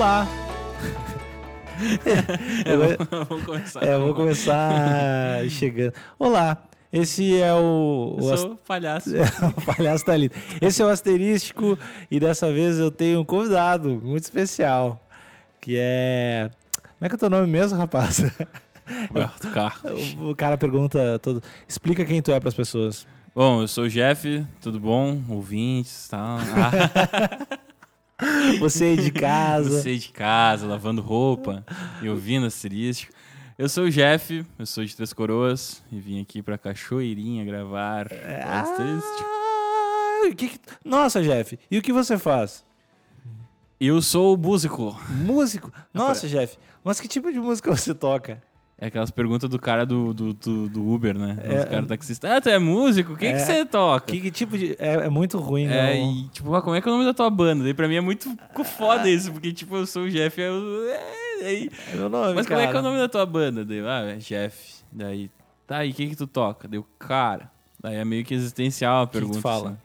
Olá! É, vamos começar. É, eu vou começar chegando. Olá, esse é o. Eu o sou palhaço. o palhaço tá ali. Esse é o asterístico e dessa vez eu tenho um convidado muito especial, que é. Como é que é o teu nome mesmo, rapaz? Roberto Carlos. O- O cara pergunta todo. Explica quem tu é pras pessoas. Bom, eu sou o Jeff, tudo bom? Ouvintes e tal. Ah, Você de casa. você de casa, lavando roupa e ouvindo asterístico. Eu sou o Jeff, eu sou de Três Coroas e vim aqui pra Cachoeirinha gravar. Ah, que que- Nossa, Jeff, e o que você faz? Eu sou músico. Músico? Nossa, Jeff, mas que tipo de música você toca? É aquelas perguntas do cara do, do, do, do Uber, né? É, Os caras taxistas. Ah, tu é músico? O que, É. que você toca? Que, que tipo de. É, é muito ruim, É, não. e tipo, ah, como é que é o nome da tua banda? Daí pra mim é muito foda isso, porque tipo, eu sou o Jeff, eu... é, aí- É meu nome, Mas como é que é o cara. nome da tua banda? Daí, ah, é Jeff. Daí, tá, e o que que tu toca? Deu, cara. Daí é meio que existencial a que tu pergunta. fala? assim.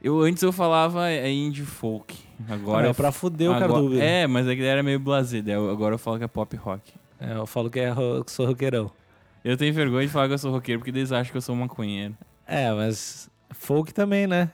Eu, antes eu falava é indie folk. Agora é eu pra fuder o cara agora- do Uber. É, mas é que era meio blasé. Daí agora eu falo que é pop rock. É, eu falo que, é, ro- que sou roqueirão. Eu tenho vergonha de falar que eu sou roqueiro, porque eles acham que eu sou maconheiro. É, mas folk também, né?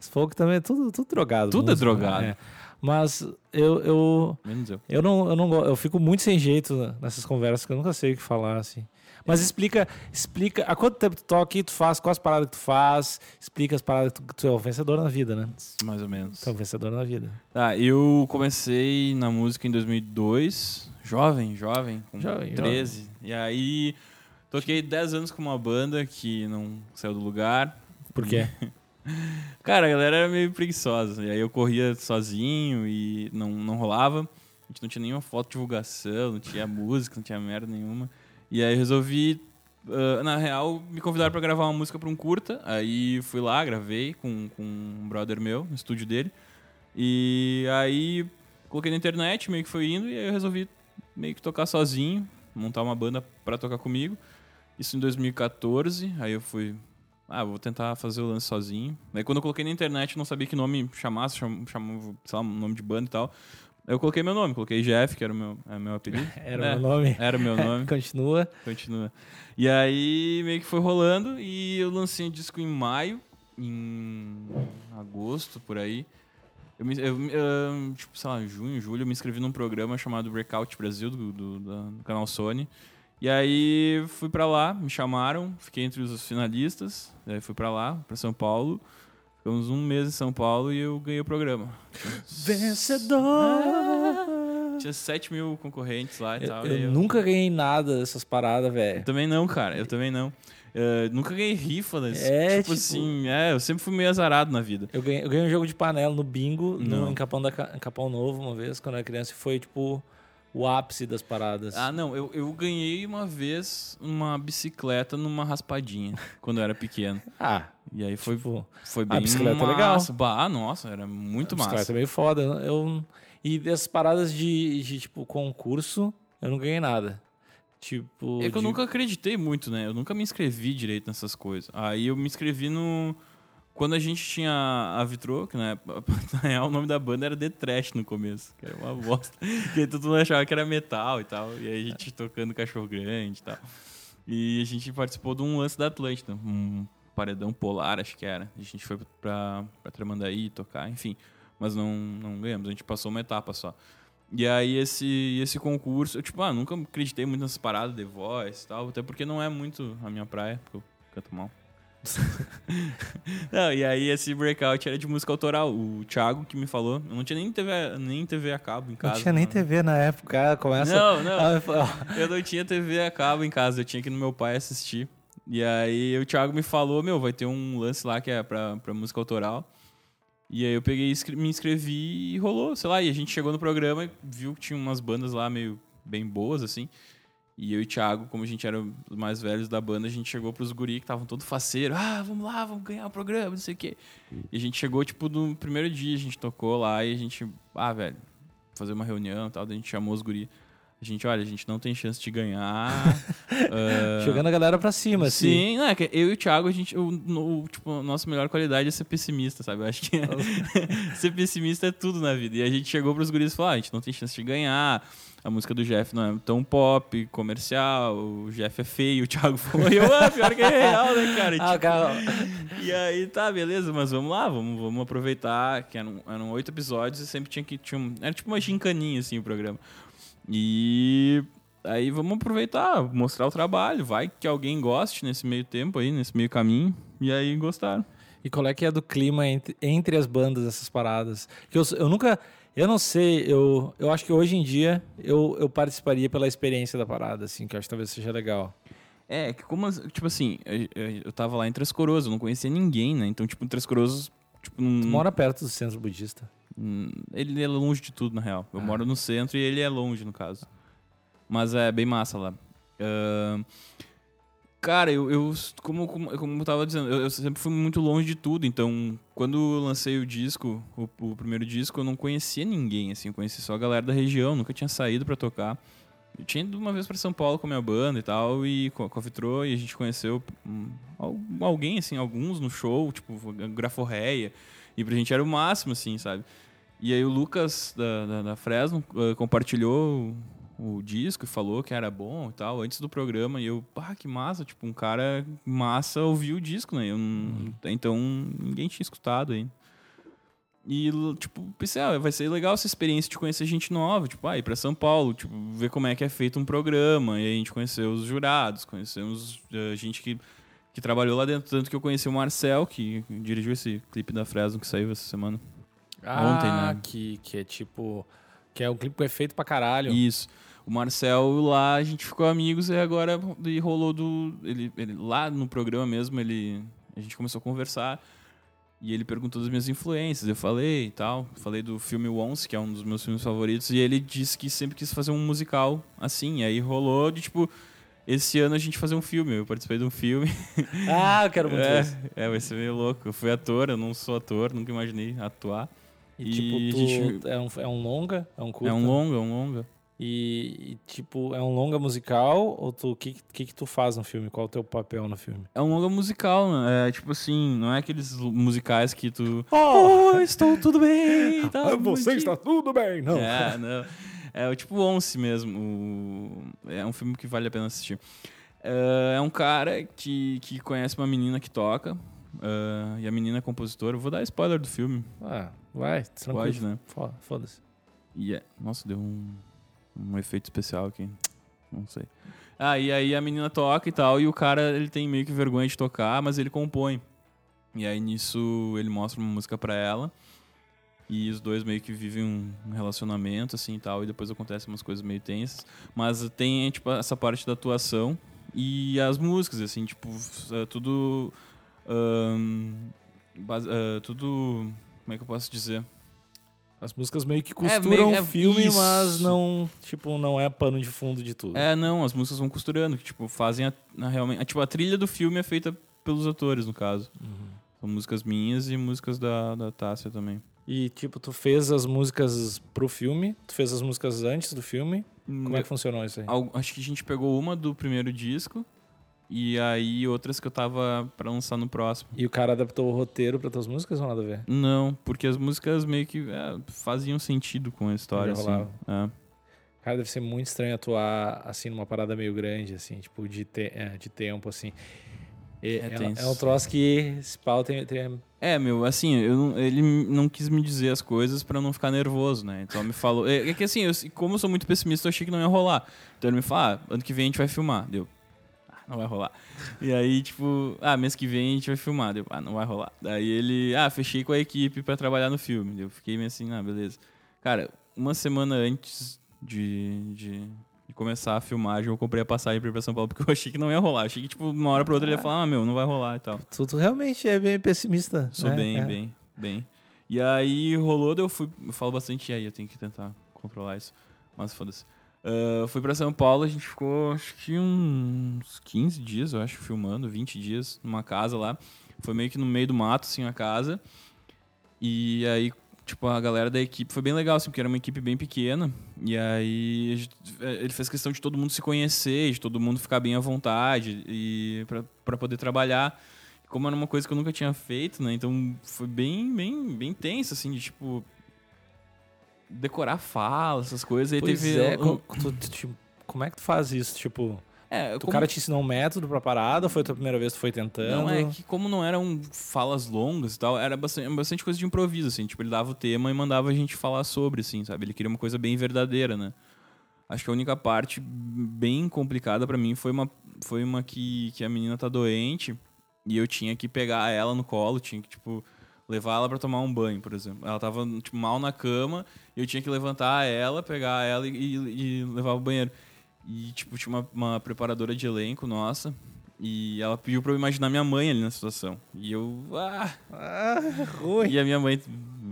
Folk também é tudo, tudo drogado. Tudo é música, drogado. né? Mas eu, eu, Menos eu. eu, não, eu não eu fico muito sem jeito nessas conversas que eu nunca sei o que falar, assim. Mas explica, explica há quanto tempo tu toca, o que tu faz, quais paradas que tu faz, explica as paradas que tu, tu é um vencedor na vida, né? Mais ou menos. Tu é um vencedor na vida. Tá, eu comecei na música em 2002, jovem, jovem, com Jovem, 13. E aí toquei 10 anos com uma banda que não saiu do lugar. Por quê? Cara, a galera era meio preguiçosa. E aí eu corria sozinho e não, não rolava. A gente não tinha nenhuma foto de divulgação, não tinha música, não tinha merda nenhuma. E aí resolvi, ah, na real, me convidaram pra gravar uma música pra um curta. Aí fui lá, gravei com, com um brother meu, no estúdio dele. E aí coloquei na internet, meio que foi indo, e aí eu resolvi meio que tocar sozinho, montar uma banda pra tocar comigo. Isso em 2014, aí eu fui. Ah, vou tentar fazer o lance sozinho. Aí quando eu coloquei na internet, não sabia que nome chamasse, cham- chamava, sei lá, nome de banda e tal. Aí eu coloquei meu nome, coloquei Jeff, que era o meu, é meu apelido. Era É, o meu nome. Era o meu nome. Continua. Continua. E aí meio que foi rolando e eu lancei um disco em maio, em agosto, por aí. Eu, me, eu, eu, tipo, sei lá, junho, julho, eu me inscrevi num programa chamado Breakout Brasil, do, do, do canal Sony. E aí fui pra lá, me chamaram, fiquei entre os finalistas, daí fui pra lá, pra São Paulo. Ficamos um mês em São Paulo e eu ganhei o programa. Vencedor! Tinha 7 mil concorrentes lá e Eu, tal. eu e eu- nunca ganhei nada dessas paradas, Eu velho. também não, cara. Eu também não. Eh, nunca ganhei rifa desse. É, tipo, tipo- assim, é, eu sempre fui meio azarado na vida. Eu ganhei, eu ganhei um jogo de panela no bingo, no, em, Capão da, em Capão Novo, uma vez, quando eu era criança, e foi, tipo, o ápice das paradas. Ah, não, eu, eu ganhei uma vez uma bicicleta numa raspadinha, quando eu era pequeno. Ah, E aí foi, tipo, foi a bem bicicleta é massa. legal. Bah, nossa, era muito a massa. bicicleta é meio foda. Eu, e dessas paradas de, de, tipo, concurso, eu não ganhei nada. Tipo. É que eu de- nunca acreditei muito, né? Eu nunca me inscrevi direito nessas coisas. Aí eu me inscrevi no. Quando a gente tinha a Vitro, que na, real o nome da banda era The Trash no começo, que era uma bosta. Porque aí todo mundo achava que era metal e tal. E aí a gente tocando cachorro grande e tal. E a gente participou de um lance da Atlântida, um paredão polar, acho que era. A gente foi pra, pra Tramandaí tocar, enfim. Mas não, não ganhamos, a gente passou uma etapa só. E aí esse, esse concurso, eu tipo, ah, nunca acreditei muito nessas paradas The Voice e tal, até porque não é muito a minha praia, porque eu canto mal. não, e aí esse breakout era de música autoral. O Thiago que me falou, eu não tinha nem TV, nem TV a cabo em casa. Não tinha nem? TV na época, começa. Não, não. Eu não tinha TV a cabo em casa, eu tinha que ir no meu pai assistir. E aí o Thiago me falou, meu, vai ter um lance lá que é pra, pra música autoral. E aí eu peguei, me inscrevi e rolou, sei lá, e a gente chegou no programa e viu que tinha umas bandas lá meio bem boas, assim. E eu e o Thiago, como a gente era os mais velhos da banda, a gente chegou pros guri que estavam todo faceiro. Ah, vamos lá, vamos ganhar o programa, não sei o quê. E a gente chegou, tipo, no primeiro dia, a gente tocou lá e a gente... Ah, velho, fazer uma reunião e tal, daí a gente chamou os guri. A gente, olha, a gente não tem chance de ganhar. uh, Jogando a galera pra cima, assim. Sim, não, é que eu e o Thiago, a gente, o, no, tipo, a nossa melhor qualidade é ser pessimista, sabe? Eu acho que ser pessimista é tudo na vida. E a gente chegou pros guris e falou: ah, a gente não tem chance de ganhar. A música do Jeff não é tão pop, comercial, o Jeff é feio, o Thiago falou, eu, ah, pior que é real, né, cara? E, Ah, tipo, cara, e aí, tá, beleza, mas vamos lá, vamos, vamos aproveitar, que eram, eram oito episódios e sempre tinha que. Tinha um, era tipo uma gincaninha, assim, o programa. E aí vamos aproveitar, mostrar o trabalho. Vai que alguém goste nesse meio tempo aí, nesse meio caminho. E aí gostaram. E qual é que é do clima entre, entre as bandas, essas paradas? Que eu, eu nunca. Eu não sei, eu, eu acho que hoje em dia eu, eu participaria pela experiência da parada, assim, que eu acho que talvez seja legal. É, que como, tipo assim, eu, eu- eu tava lá em Três Coroas, eu não conhecia ninguém, né? Então, tipo, em Três Coroas, tipo, Tu mora perto do centro budista. Hum, Ele é longe de tudo, na real. Eu Ah. moro no centro e ele é longe, no caso. Mas é bem massa lá. Ahn, cara, eu, eu como, como, como eu tava dizendo, eu, eu sempre fui muito longe de tudo. Então, quando eu lancei o disco, o, o primeiro disco, eu não conhecia ninguém, assim. Eu conhecia só a galera da região, nunca tinha saído pra tocar. Eu tinha ido uma vez pra São Paulo com a minha banda e tal, e com a Vitrô, e a gente conheceu hum, al- alguém, assim, alguns no show, tipo, Graforreia. E pra gente era o máximo, assim, sabe? E aí o Lucas da, da, da Fresno eh, compartilhou o, o disco e falou que era bom e tal, antes do programa. E eu, pá, que massa, tipo, um cara massa ouviu o disco, né? Não- Até então ninguém tinha escutado ainda. E, tipo, pensei, ah, vai ser legal essa experiência de conhecer gente nova, tipo, ah, ir pra São Paulo, tipo, ver como é que é feito um programa. E aí a gente conheceu os jurados, conhecemos eh, gente que, que trabalhou lá dentro. Tanto que eu conheci o Marcel, que dirigiu esse clipe da Fresno que saiu essa semana. Ontem, né? Que, que é tipo. Que é um clipe que é feito pra caralho. Isso. O Marcel lá, a gente ficou amigos e agora e rolou do. Ele, ele, lá no programa mesmo, ele. A gente começou a conversar. E ele perguntou das minhas influências. Eu falei e tal. Falei do filme Once, que é um dos meus filmes favoritos. E ele disse que sempre quis fazer um musical assim. E aí rolou de tipo. Esse ano a gente fazer um filme. Eu participei de um filme. Ah, eu quero muito isso. É, é, vai ser meio louco. Eu fui ator, eu não sou ator, nunca imaginei atuar. E, E tipo, tu, gente- é, um, é um longa? É um curta? É um longa, é um longa. E, e, tipo, é um longa musical? Ou tu, o que, que que tu faz no filme? Qual é o teu papel no filme? É um longa musical, né? É tipo assim, não é aqueles musicais que tu. Oh, estou tudo bem! Tá você está tudo bem! Não. É, não. É o tipo Once mesmo. o- É um filme que vale a pena assistir. É é um cara que, que conhece uma menina que toca. é, e a menina é compositora. Vou dar spoiler do filme. Ah, vai, tranquilo. Pode, né? Fo- Foda-se. E é... Nossa, deu um, um efeito especial aqui. Não sei. Ah, e aí a menina toca e tal, e o cara ele tem meio que vergonha de tocar, mas ele compõe. E aí nisso ele mostra uma música pra ela. E os dois meio que vivem um relacionamento, assim e tal, e depois acontecem umas coisas meio tensas. Mas tem, tipo, essa parte da atuação e as músicas, assim, tipo, é tudo. base- ah, tudo. Como é que eu posso dizer? As músicas meio que É, costuram meio- é o filme, isso. mas não, tipo, não é pano de fundo de tudo. É, não, as músicas vão costurando, que tipo, fazem a, na- realmente. a- tipo, a trilha do filme é feita pelos atores, no caso. São músicas minhas e músicas da, da Tássia também. E, tipo, tu fez as músicas pro filme, tu fez as músicas antes do filme. Como é que funcionou isso aí? Acho que a gente pegou uma do primeiro disco e aí outras que eu tava pra lançar no próximo. E o cara adaptou o roteiro pra tuas músicas ou nada a ver? Não, porque as músicas meio que é, faziam sentido com a história, assim. rolava. É. Cara, deve ser muito estranho atuar, assim, numa parada meio grande, assim, tipo, de, te é, de tempo, assim. É É, tenso. é um troço que esse pau tem, tem- É, meu, assim, eu ele não quis me dizer as coisas pra não ficar nervoso, né? Então me falou. É, é que assim, eu- como eu sou muito pessimista, eu achei que não ia rolar. Então ele me falou: ah, ano que vem a gente vai filmar. Deu. Não vai rolar. E aí, tipo, ah, mês que vem a gente vai filmar. Deu. Ah, não vai rolar. Daí ele, ah, fechei com a equipe pra trabalhar no filme. Eu fiquei meio assim, ah, beleza. Cara, uma semana antes de, de, de começar a filmagem, eu comprei a passagem pra ir pra São Paulo, porque eu achei que não ia rolar. Achei que, tipo, uma hora pra outra ele ia falar, ah, meu, não vai rolar e tal. Tu, tu realmente é bem pessimista. Sou né? bem, É. bem, bem. E aí rolou, eu fui. Eu falo bastante e aí, eu tenho que tentar controlar isso. Mas foda-se. Ah, fui pra São Paulo, a gente ficou acho que uns 15 dias, eu acho, filmando, 20 dias numa casa lá. Foi meio que no meio do mato, assim, a casa. E aí tipo, a galera da equipe foi bem legal, assim, porque era uma equipe bem pequena. E aí gente- é, ele fez questão de todo mundo se conhecer, de todo mundo ficar bem à vontade e pra poder trabalhar. Como era uma coisa que eu nunca tinha feito, né? Então foi bem, bem, bem tenso, assim, de tipo. Decorar fala, essas coisas. Aí Pois teve. é, um- tu- tu- tipo, como é que tu faz isso? Tipo, é, o como- cara te ensinou um método pra parada, foi a tua primeira vez que tu foi tentando? Não, é que como não eram falas longas e tal, era bastante, bastante coisa de improviso, assim. Tipo, ele dava o tema e mandava a gente falar sobre, assim, sabe? Ele queria uma coisa bem verdadeira, né? Acho que a única parte bem complicada pra mim foi uma, foi uma que, que a menina tá doente e eu tinha que pegar ela no colo, tinha que, tipo, levar ela pra tomar um banho, por exemplo. Ela tava, tipo, mal na cama e eu tinha que levantar ela, pegar ela e, e, e levar ao banheiro. E, tipo, tinha uma, uma preparadora de elenco nossa. E ela pediu pra eu imaginar minha mãe ali na situação. E eu. Ah! Ah, ruim. E a minha mãe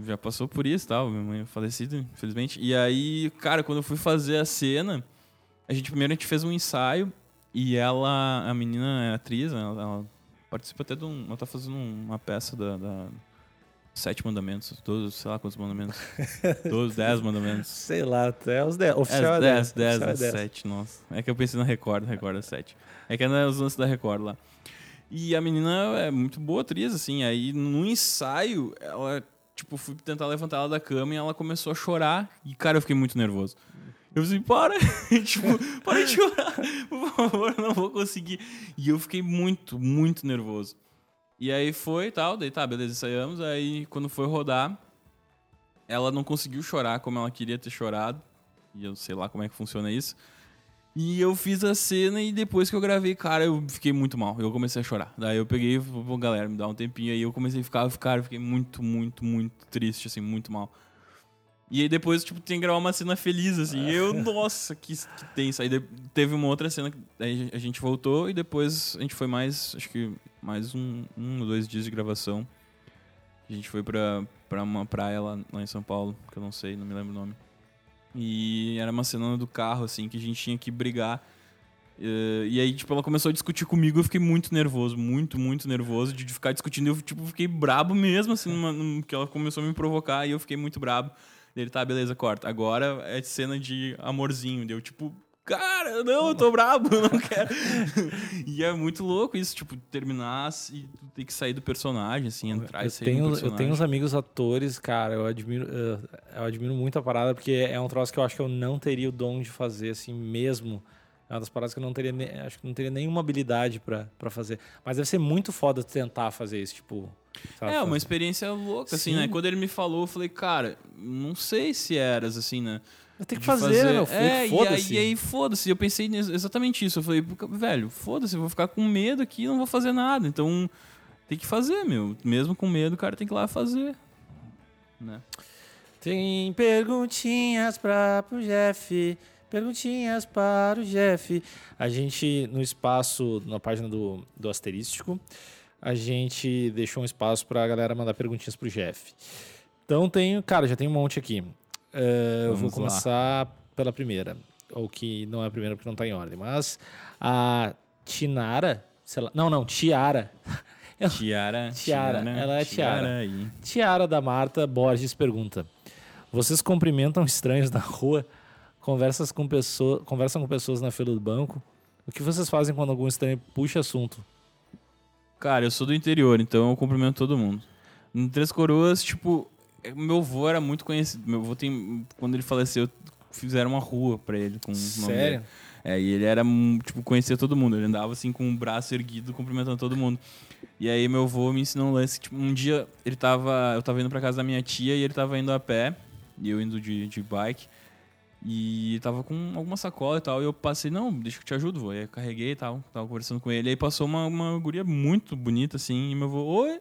já passou por isso tal. Minha mãe é falecida, infelizmente. E aí, cara, quando eu fui fazer a cena, a gente primeiro a gente fez um ensaio. E ela, a menina é atriz, né, ela, ela participa até de um. Ela tá fazendo uma peça da. da Sete mandamentos, todos, sei lá quantos mandamentos. Todos, dez mandamentos. Sei lá, até os 10. Oficial é É, 10. 10, 10, oficial é 10. 7, nossa. É que eu pensei na Record, Record é 7. É que é nos lances da Record lá. E a menina é muito boa atriz, assim. Aí no ensaio, ela, tipo, fui tentar levantar ela da cama e ela começou a chorar. E, cara, eu fiquei muito nervoso. Eu falei, para! tipo, para de chorar! Por favor, não vou conseguir. E eu fiquei muito, muito nervoso. E aí foi e tal, daí tá, beleza, ensaiamos. Aí quando foi rodar, ela não conseguiu chorar como ela queria ter chorado. E eu sei lá como é que funciona isso. E eu fiz a cena e depois que eu gravei, cara, eu fiquei muito mal. Eu comecei a chorar. Daí eu peguei pô, galera, me dá um tempinho aí. Eu comecei a ficar, eu fiquei muito, muito, muito triste, assim, muito mal. E aí depois, tipo, tem que gravar uma cena feliz, assim. E eu, nossa, que, que tenso. Aí de- teve uma outra cena, que aí a gente voltou e depois a gente foi mais, acho que mais um, um ou dois dias de gravação. A gente foi pra, pra uma praia lá, lá em São Paulo, que eu não sei, não me lembro o nome. E era uma cena do carro, assim, que a gente tinha que brigar. Eh, E aí, tipo, ela começou a discutir comigo, eu fiquei muito nervoso, muito, muito nervoso de ficar discutindo. Eu, tipo, fiquei brabo mesmo, assim, numa, num- que ela começou a me provocar e eu fiquei muito brabo. Ele, tá, beleza, corta. Agora é cena de amorzinho. Deu, tipo, cara, não, eu tô brabo, eu não quero. e é muito louco isso, tipo, terminar e ter que sair do personagem, assim, entrar e Eu sair do tenho, eu personagem. tenho uns amigos atores, cara, eu admiro, eh, eu admiro muito a parada, porque é um troço que eu acho que eu não teria o dom de fazer, assim, mesmo. É uma das paradas que eu não teria, acho que não teria nenhuma habilidade pra pra fazer. Mas deve ser muito foda tentar fazer isso, tipo... sabe, É, uma fazer. experiência louca, assim, Sim. né? Quando ele me falou, eu falei, cara, não sei se eras, assim, né? Eu tenho que fazer, né, meu? É, e Foda-se. aí, e aí foda-se. Eu pensei exatamente isso. Eu falei, velho, foda-se, eu vou ficar com medo aqui e não vou fazer nada. Então, tem que fazer, meu. Mesmo com medo, o cara tem que ir lá fazer. Né? Tem perguntinhas para o Jeff. Perguntinhas para o Jeff. A gente, no espaço, na página do, do Asterístico, a gente deixou um espaço para a galera mandar perguntinhas pro Jeff. Então tem, cara, já tem um monte aqui. Eh, eu vou Vamos lá. começar pela primeira. Ou que não é a primeira porque não tá em ordem. Mas a Tinara, sei lá, não, não, Tiara. Tiara, Tiara, ela é Tiara. aí. Tiara da Marta Borges pergunta: Vocês cumprimentam estranhos na rua? Conversas com pessoa, conversam com pessoas na fila do banco? O que vocês fazem quando algum estranho puxa assunto? Cara, eu sou do interior, então eu cumprimento todo mundo. Em Três Coroas, tipo, é, meu avô era muito conhecido. Meu avô tem. Quando ele faleceu, fizeram uma rua pra ele com. Sério? É, e ele era, hum, tipo, conhecia todo mundo. Ele andava assim com o braço erguido, cumprimentando todo mundo. E aí meu avô me ensinou um lance. Tipo, um dia ele tava. Eu tava indo pra casa da minha tia e ele tava indo a pé. E eu indo de, de bike. E tava com alguma sacola e tal. E eu passei, não, deixa que eu te ajudo, vô. Aí eu carreguei e tal. Tava conversando com ele. Aí passou uma, uma guria muito bonita, assim. E meu avô, oi.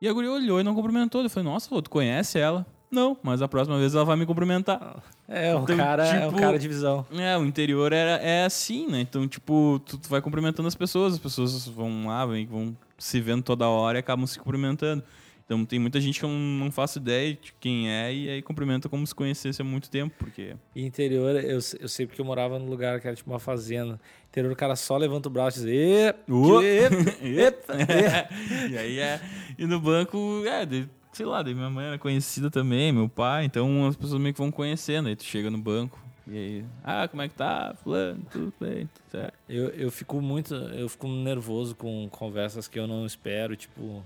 E a guria olhou e não cumprimentou. Eu falei, nossa, vô, tu conhece ela? Não, mas a próxima vez ela vai me cumprimentar. É, o Então, cara é o tipo, cara de visão. É, o interior era, é assim, né? Então, tipo, tu, tu vai cumprimentando as pessoas, as pessoas vão lá, vem, vão se vendo toda hora e acabam se cumprimentando. Então tem muita gente que eu não, faço ideia de quem é e aí cumprimenta como se conhecesse há muito tempo, porque. E interior, eu, eu sei porque eu morava num lugar que era tipo uma fazenda. Interior, o cara só levanta o braço e diz: "Ê, Ô! ê, epa, ê." e aí é. E no banco, é, sei lá, daí minha mãe era conhecida também, meu pai, então as pessoas meio que vão conhecendo. Aí tu chega no banco, e aí, ah, como é que tá? Fulano, tudo bem, tudo certo. Eu, eu fico muito. Eu fico nervoso com conversas que eu não espero. Tipo,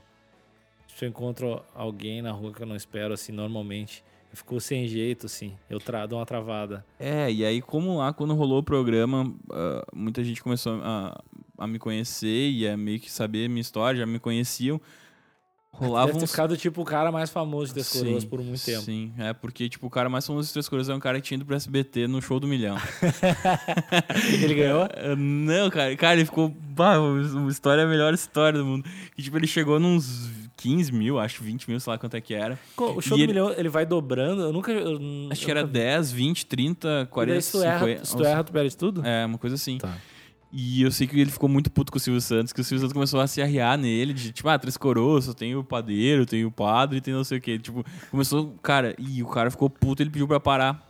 se eu encontro alguém na rua que eu não espero, assim, normalmente. Eu fico sem jeito, assim. Eu tra dou uma travada. É, e aí, como lá, quando rolou o programa, uh, muita gente começou a, a me conhecer e a meio que saber minha história, já me conheciam. Rolava Deve ter uns... ficado, tipo, o cara mais famoso de Três Coroas por muito tempo. Sim, é porque, tipo, o cara mais famoso de Três Coroas é um cara que tinha ido pro SBT no show do milhão. Ele ganhou? Uh, Não, cara, cara, ele ficou. Bah, uma história, a melhor história do mundo. E, tipo, ele chegou nos 15 mil, acho 20 mil, sei lá quanto é que era. O show E do ele- milhão, ele vai dobrando. Eu nunca. eu Acho eu que era nunca vi. 10, 20, 30, E daí, 40, se tu erra, 50. se tu erra, tu perde tudo? É, uma coisa assim. Tá. E eu sei que ele ficou muito puto com o Silvio Santos, que o Silvio Santos começou a se arriar nele, de tipo, ah, três coroas, só tem o padeiro, tem o padre, tem não sei o quê. Tipo, começou, cara, e o cara ficou puto, ele pediu pra parar.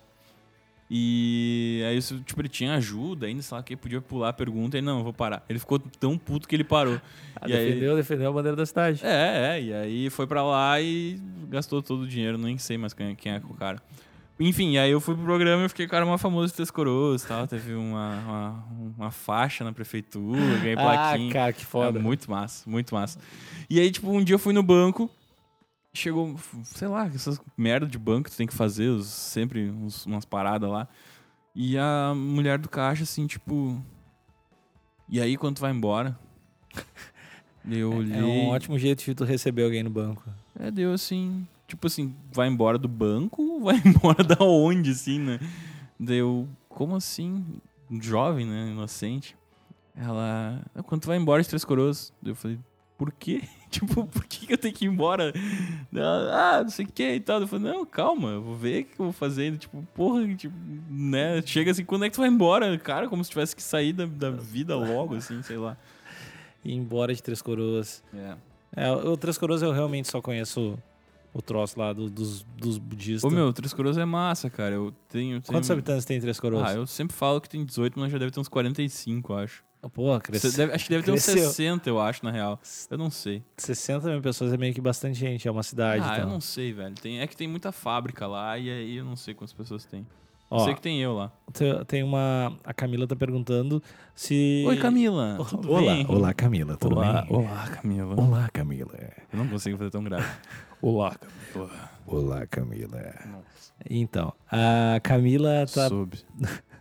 E aí, tipo, ele tinha ajuda ainda, sei lá, que podia pular a pergunta, e não, eu vou parar. Ele ficou tão puto que ele parou. Ah, e aí, defendeu, defendeu a bandeira da cidade. é, é, e aí foi pra lá e gastou todo o dinheiro, nem sei mais quem, quem é o cara. Enfim, aí eu fui pro programa e fiquei cara mais famoso de Três Coroas e tal. Teve uma, uma, uma faixa na prefeitura, ganhei Ah, plaquinha. cara, que foda. É muito massa, muito massa. E aí, tipo, um dia eu fui no banco, chegou, sei lá, essas merda de banco que tu tem que fazer, os- sempre uns- umas paradas lá. E a mulher do caixa, assim, tipo. E aí, quando tu vai embora? Eu olhei. É um ótimo jeito de tu receber alguém no banco. É, deu assim. Tipo assim, vai embora do banco ou vai embora da onde, assim, né? Deu. Como assim? Jovem, né? Inocente. Ela. "Ah, Quando tu vai embora de Três Coroas? Eu falei, por quê? tipo, por que eu tenho que ir embora? Ah, não sei o que e tal. Eu falei, não, calma, eu vou ver o que eu vou fazer. Tipo, porra, tipo, né? Chega assim, quando é que tu vai embora? Cara, como se tivesse que sair da, da vida logo, assim, sei lá. Ir embora de Três Coroas. É. É, o Três Coroas eu realmente só conheço o troço lá do- dos, dos budistas. Ô, meu, Três Coroas é massa, cara. Eu tenho. tenho... Quantos habitantes tem Três Coroas? Ah, eu sempre falo que tem 18, mas já deve ter uns 45, eu acho. Pô, cresceu. Acho que deve ter uns cresceu. 60, eu acho, na real. Eu não sei. 60 mil pessoas é meio que bastante gente, é uma cidade. ah, então. eu não sei, velho. Tem, é que tem muita fábrica lá e aí eu não sei quantas pessoas tem. Eu Ó, sei que tem eu lá. te- tem uma. A Camila tá perguntando se. Oi, Camila. O- Tudo Olá, bem? olá, Camila, tudo Olá, bem? olá, Camila. Olá, Camila. Eu não consigo fazer tão grave. Olá, Camila. Olá, Camila. Então, a Camila tá, Soube.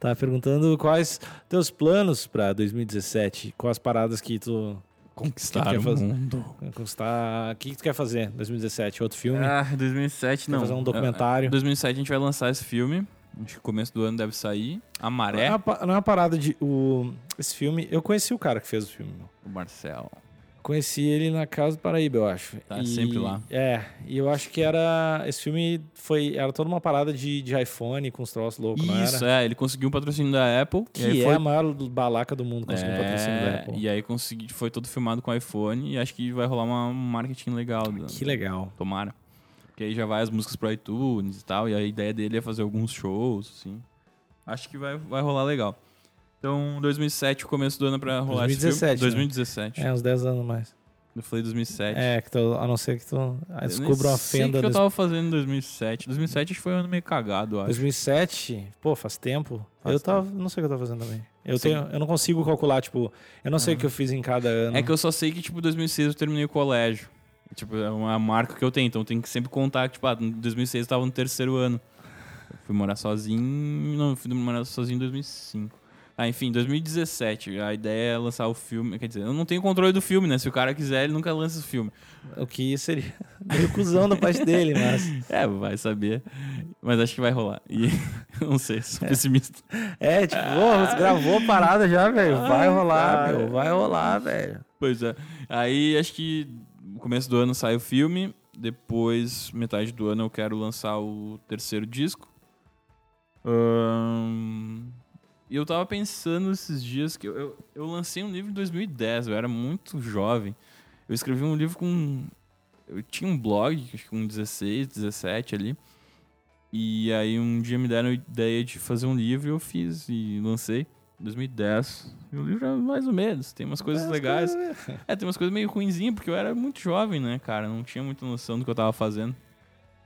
tá perguntando quais teus planos pra 2017. Quais paradas que tu Conquistar quer o fazer? mundo. conquistar. O que, que tu quer fazer em 2017? Outro filme? Ah, 2007 Quer não. fazer um documentário? Em 2007 a gente vai lançar esse filme. Acho que começo do ano deve sair. A Não, é Maré. uma, não é uma parada de. O, esse filme. Eu conheci o cara que fez o filme. meu. O Marcel. Conheci ele na Casa do Paraíba, eu acho. Tá sempre lá. É, e eu acho que era. Esse filme foi. Era toda uma parada de, de iPhone com os troços loucos, não Isso, era? é. Ele conseguiu um patrocínio da Apple. e Que é foi a maior balaca do mundo conseguir um patrocínio da É, Apple. e aí consegui, foi todo filmado com iPhone e acho que vai rolar uma, um marketing legal. da- Que legal. Tomara. Porque aí já vai as músicas pro iTunes e tal, e a ideia dele é fazer alguns shows, assim. Acho que vai, vai rolar legal. Então, 2007, o começo do ano pra rolar 2017, esse né? filme. 2017. É, uns 10 anos mais. Eu falei 2007. É, que tu, a não ser que tu ah, Eu descubra uma sei fenda. o que eu tava fazendo em 2007. 2007 acho que foi um ano meio cagado, eu acho. 2007, pô, faz tempo. Faz eu tava, não sei o que eu tava fazendo também. Eu, tenho, eu não consigo calcular, tipo, eu não sei o que eu fiz em cada ano. É que eu só sei que, tipo, 2006 eu terminei o colégio. Tipo, é uma marca que eu tenho, então tem que sempre contar que, tipo, ah, em 2006 eu tava no terceiro ano. Eu fui morar sozinho, não, fui morar sozinho em 2005. Ah, enfim, 2017, a ideia é lançar o filme, quer dizer, eu não tenho controle do filme, né? Se o cara quiser, ele nunca lança o filme. O que seria meio cuzão da parte dele, mas. É, vai saber, mas acho que vai rolar. E não sei, sou pessimista. É, tipo, pô, você gravou a parada já, velho. Vai Ai, rolar, cara. meu. Vai rolar, velho. Pois é. Aí acho que no começo do ano sai o filme. Depois, metade do ano, eu quero lançar o terceiro disco. Ahn, E eu tava pensando esses dias que eu, eu, eu lancei um livro em 2010, eu era muito jovem. Eu escrevi um livro com. Eu tinha um blog, acho que com 16, 17 ali. E aí um dia me deram a ideia de fazer um livro e eu fiz e lancei. 2010. O livro é mais ou menos. Tem umas coisas As legais. coisas- É, tem umas coisas meio ruinzinhas, porque eu era muito jovem, né, cara? Não tinha muita noção do que eu tava fazendo.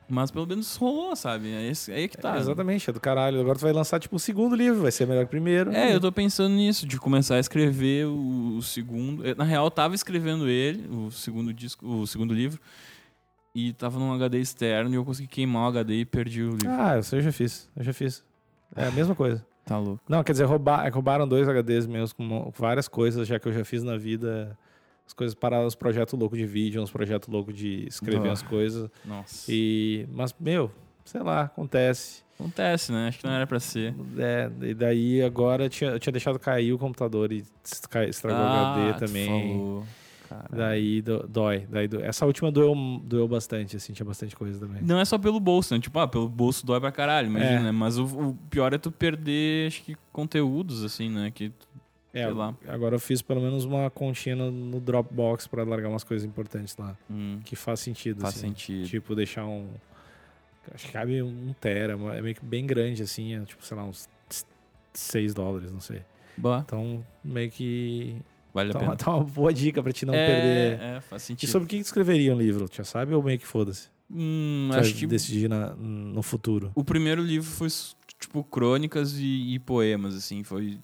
Mas pelo menos rolou, sabe? É esse- aí que tá. É, exatamente, é do caralho. Agora tu vai lançar, tipo, o segundo livro, vai ser melhor que o primeiro. É, eu tô pensando nisso, de começar a escrever o, o segundo. eu, Na real, eu tava escrevendo ele, o segundo disco, o segundo livro, e tava num HD externo e eu consegui queimar o HD e perdi o livro. Ah, eu já fiz, eu já fiz. É a mesma coisa. Tá louco. Não, quer dizer, roubar, é roubaram dois HDs meus com várias coisas, já que eu já fiz na vida. As coisas paradas, os projetos loucos de vídeo, uns projetos loucos de escrever as coisas. Nossa. E, mas, meu, sei lá, acontece. Acontece, né? Acho que não era pra ser. É, e daí agora eu tinha, eu tinha deixado cair o computador e estra- estragou o Ah, HD tu também. Daí do- dói, daí do- Essa última doeu, doeu bastante, assim, tinha bastante coisa também. Não é só pelo bolso, né? Tipo, ah, pelo bolso dói pra caralho, imagina, É. né? Mas o, o pior é tu perder, acho que, conteúdos, assim, né? Que, É, agora eu fiz pelo menos uma continha no, Dropbox pra largar umas coisas importantes lá. hum, Que faz sentido, faz assim. sentido. Tipo, deixar um. Acho que cabe um tera, é meio que bem grande, assim, é, tipo, sei lá, uns 6 dólares, não sei. Bah, Então, meio que. vale a Tá pena. uma, tá uma boa dica pra te não é, perder. É, faz E sentido. sobre o que escreveria um livro? Já sabe ou meio que foda-se? Hum, acho vai que decidir na- no futuro. o primeiro livro foi, tipo, crônicas e, e poemas, assim. Foi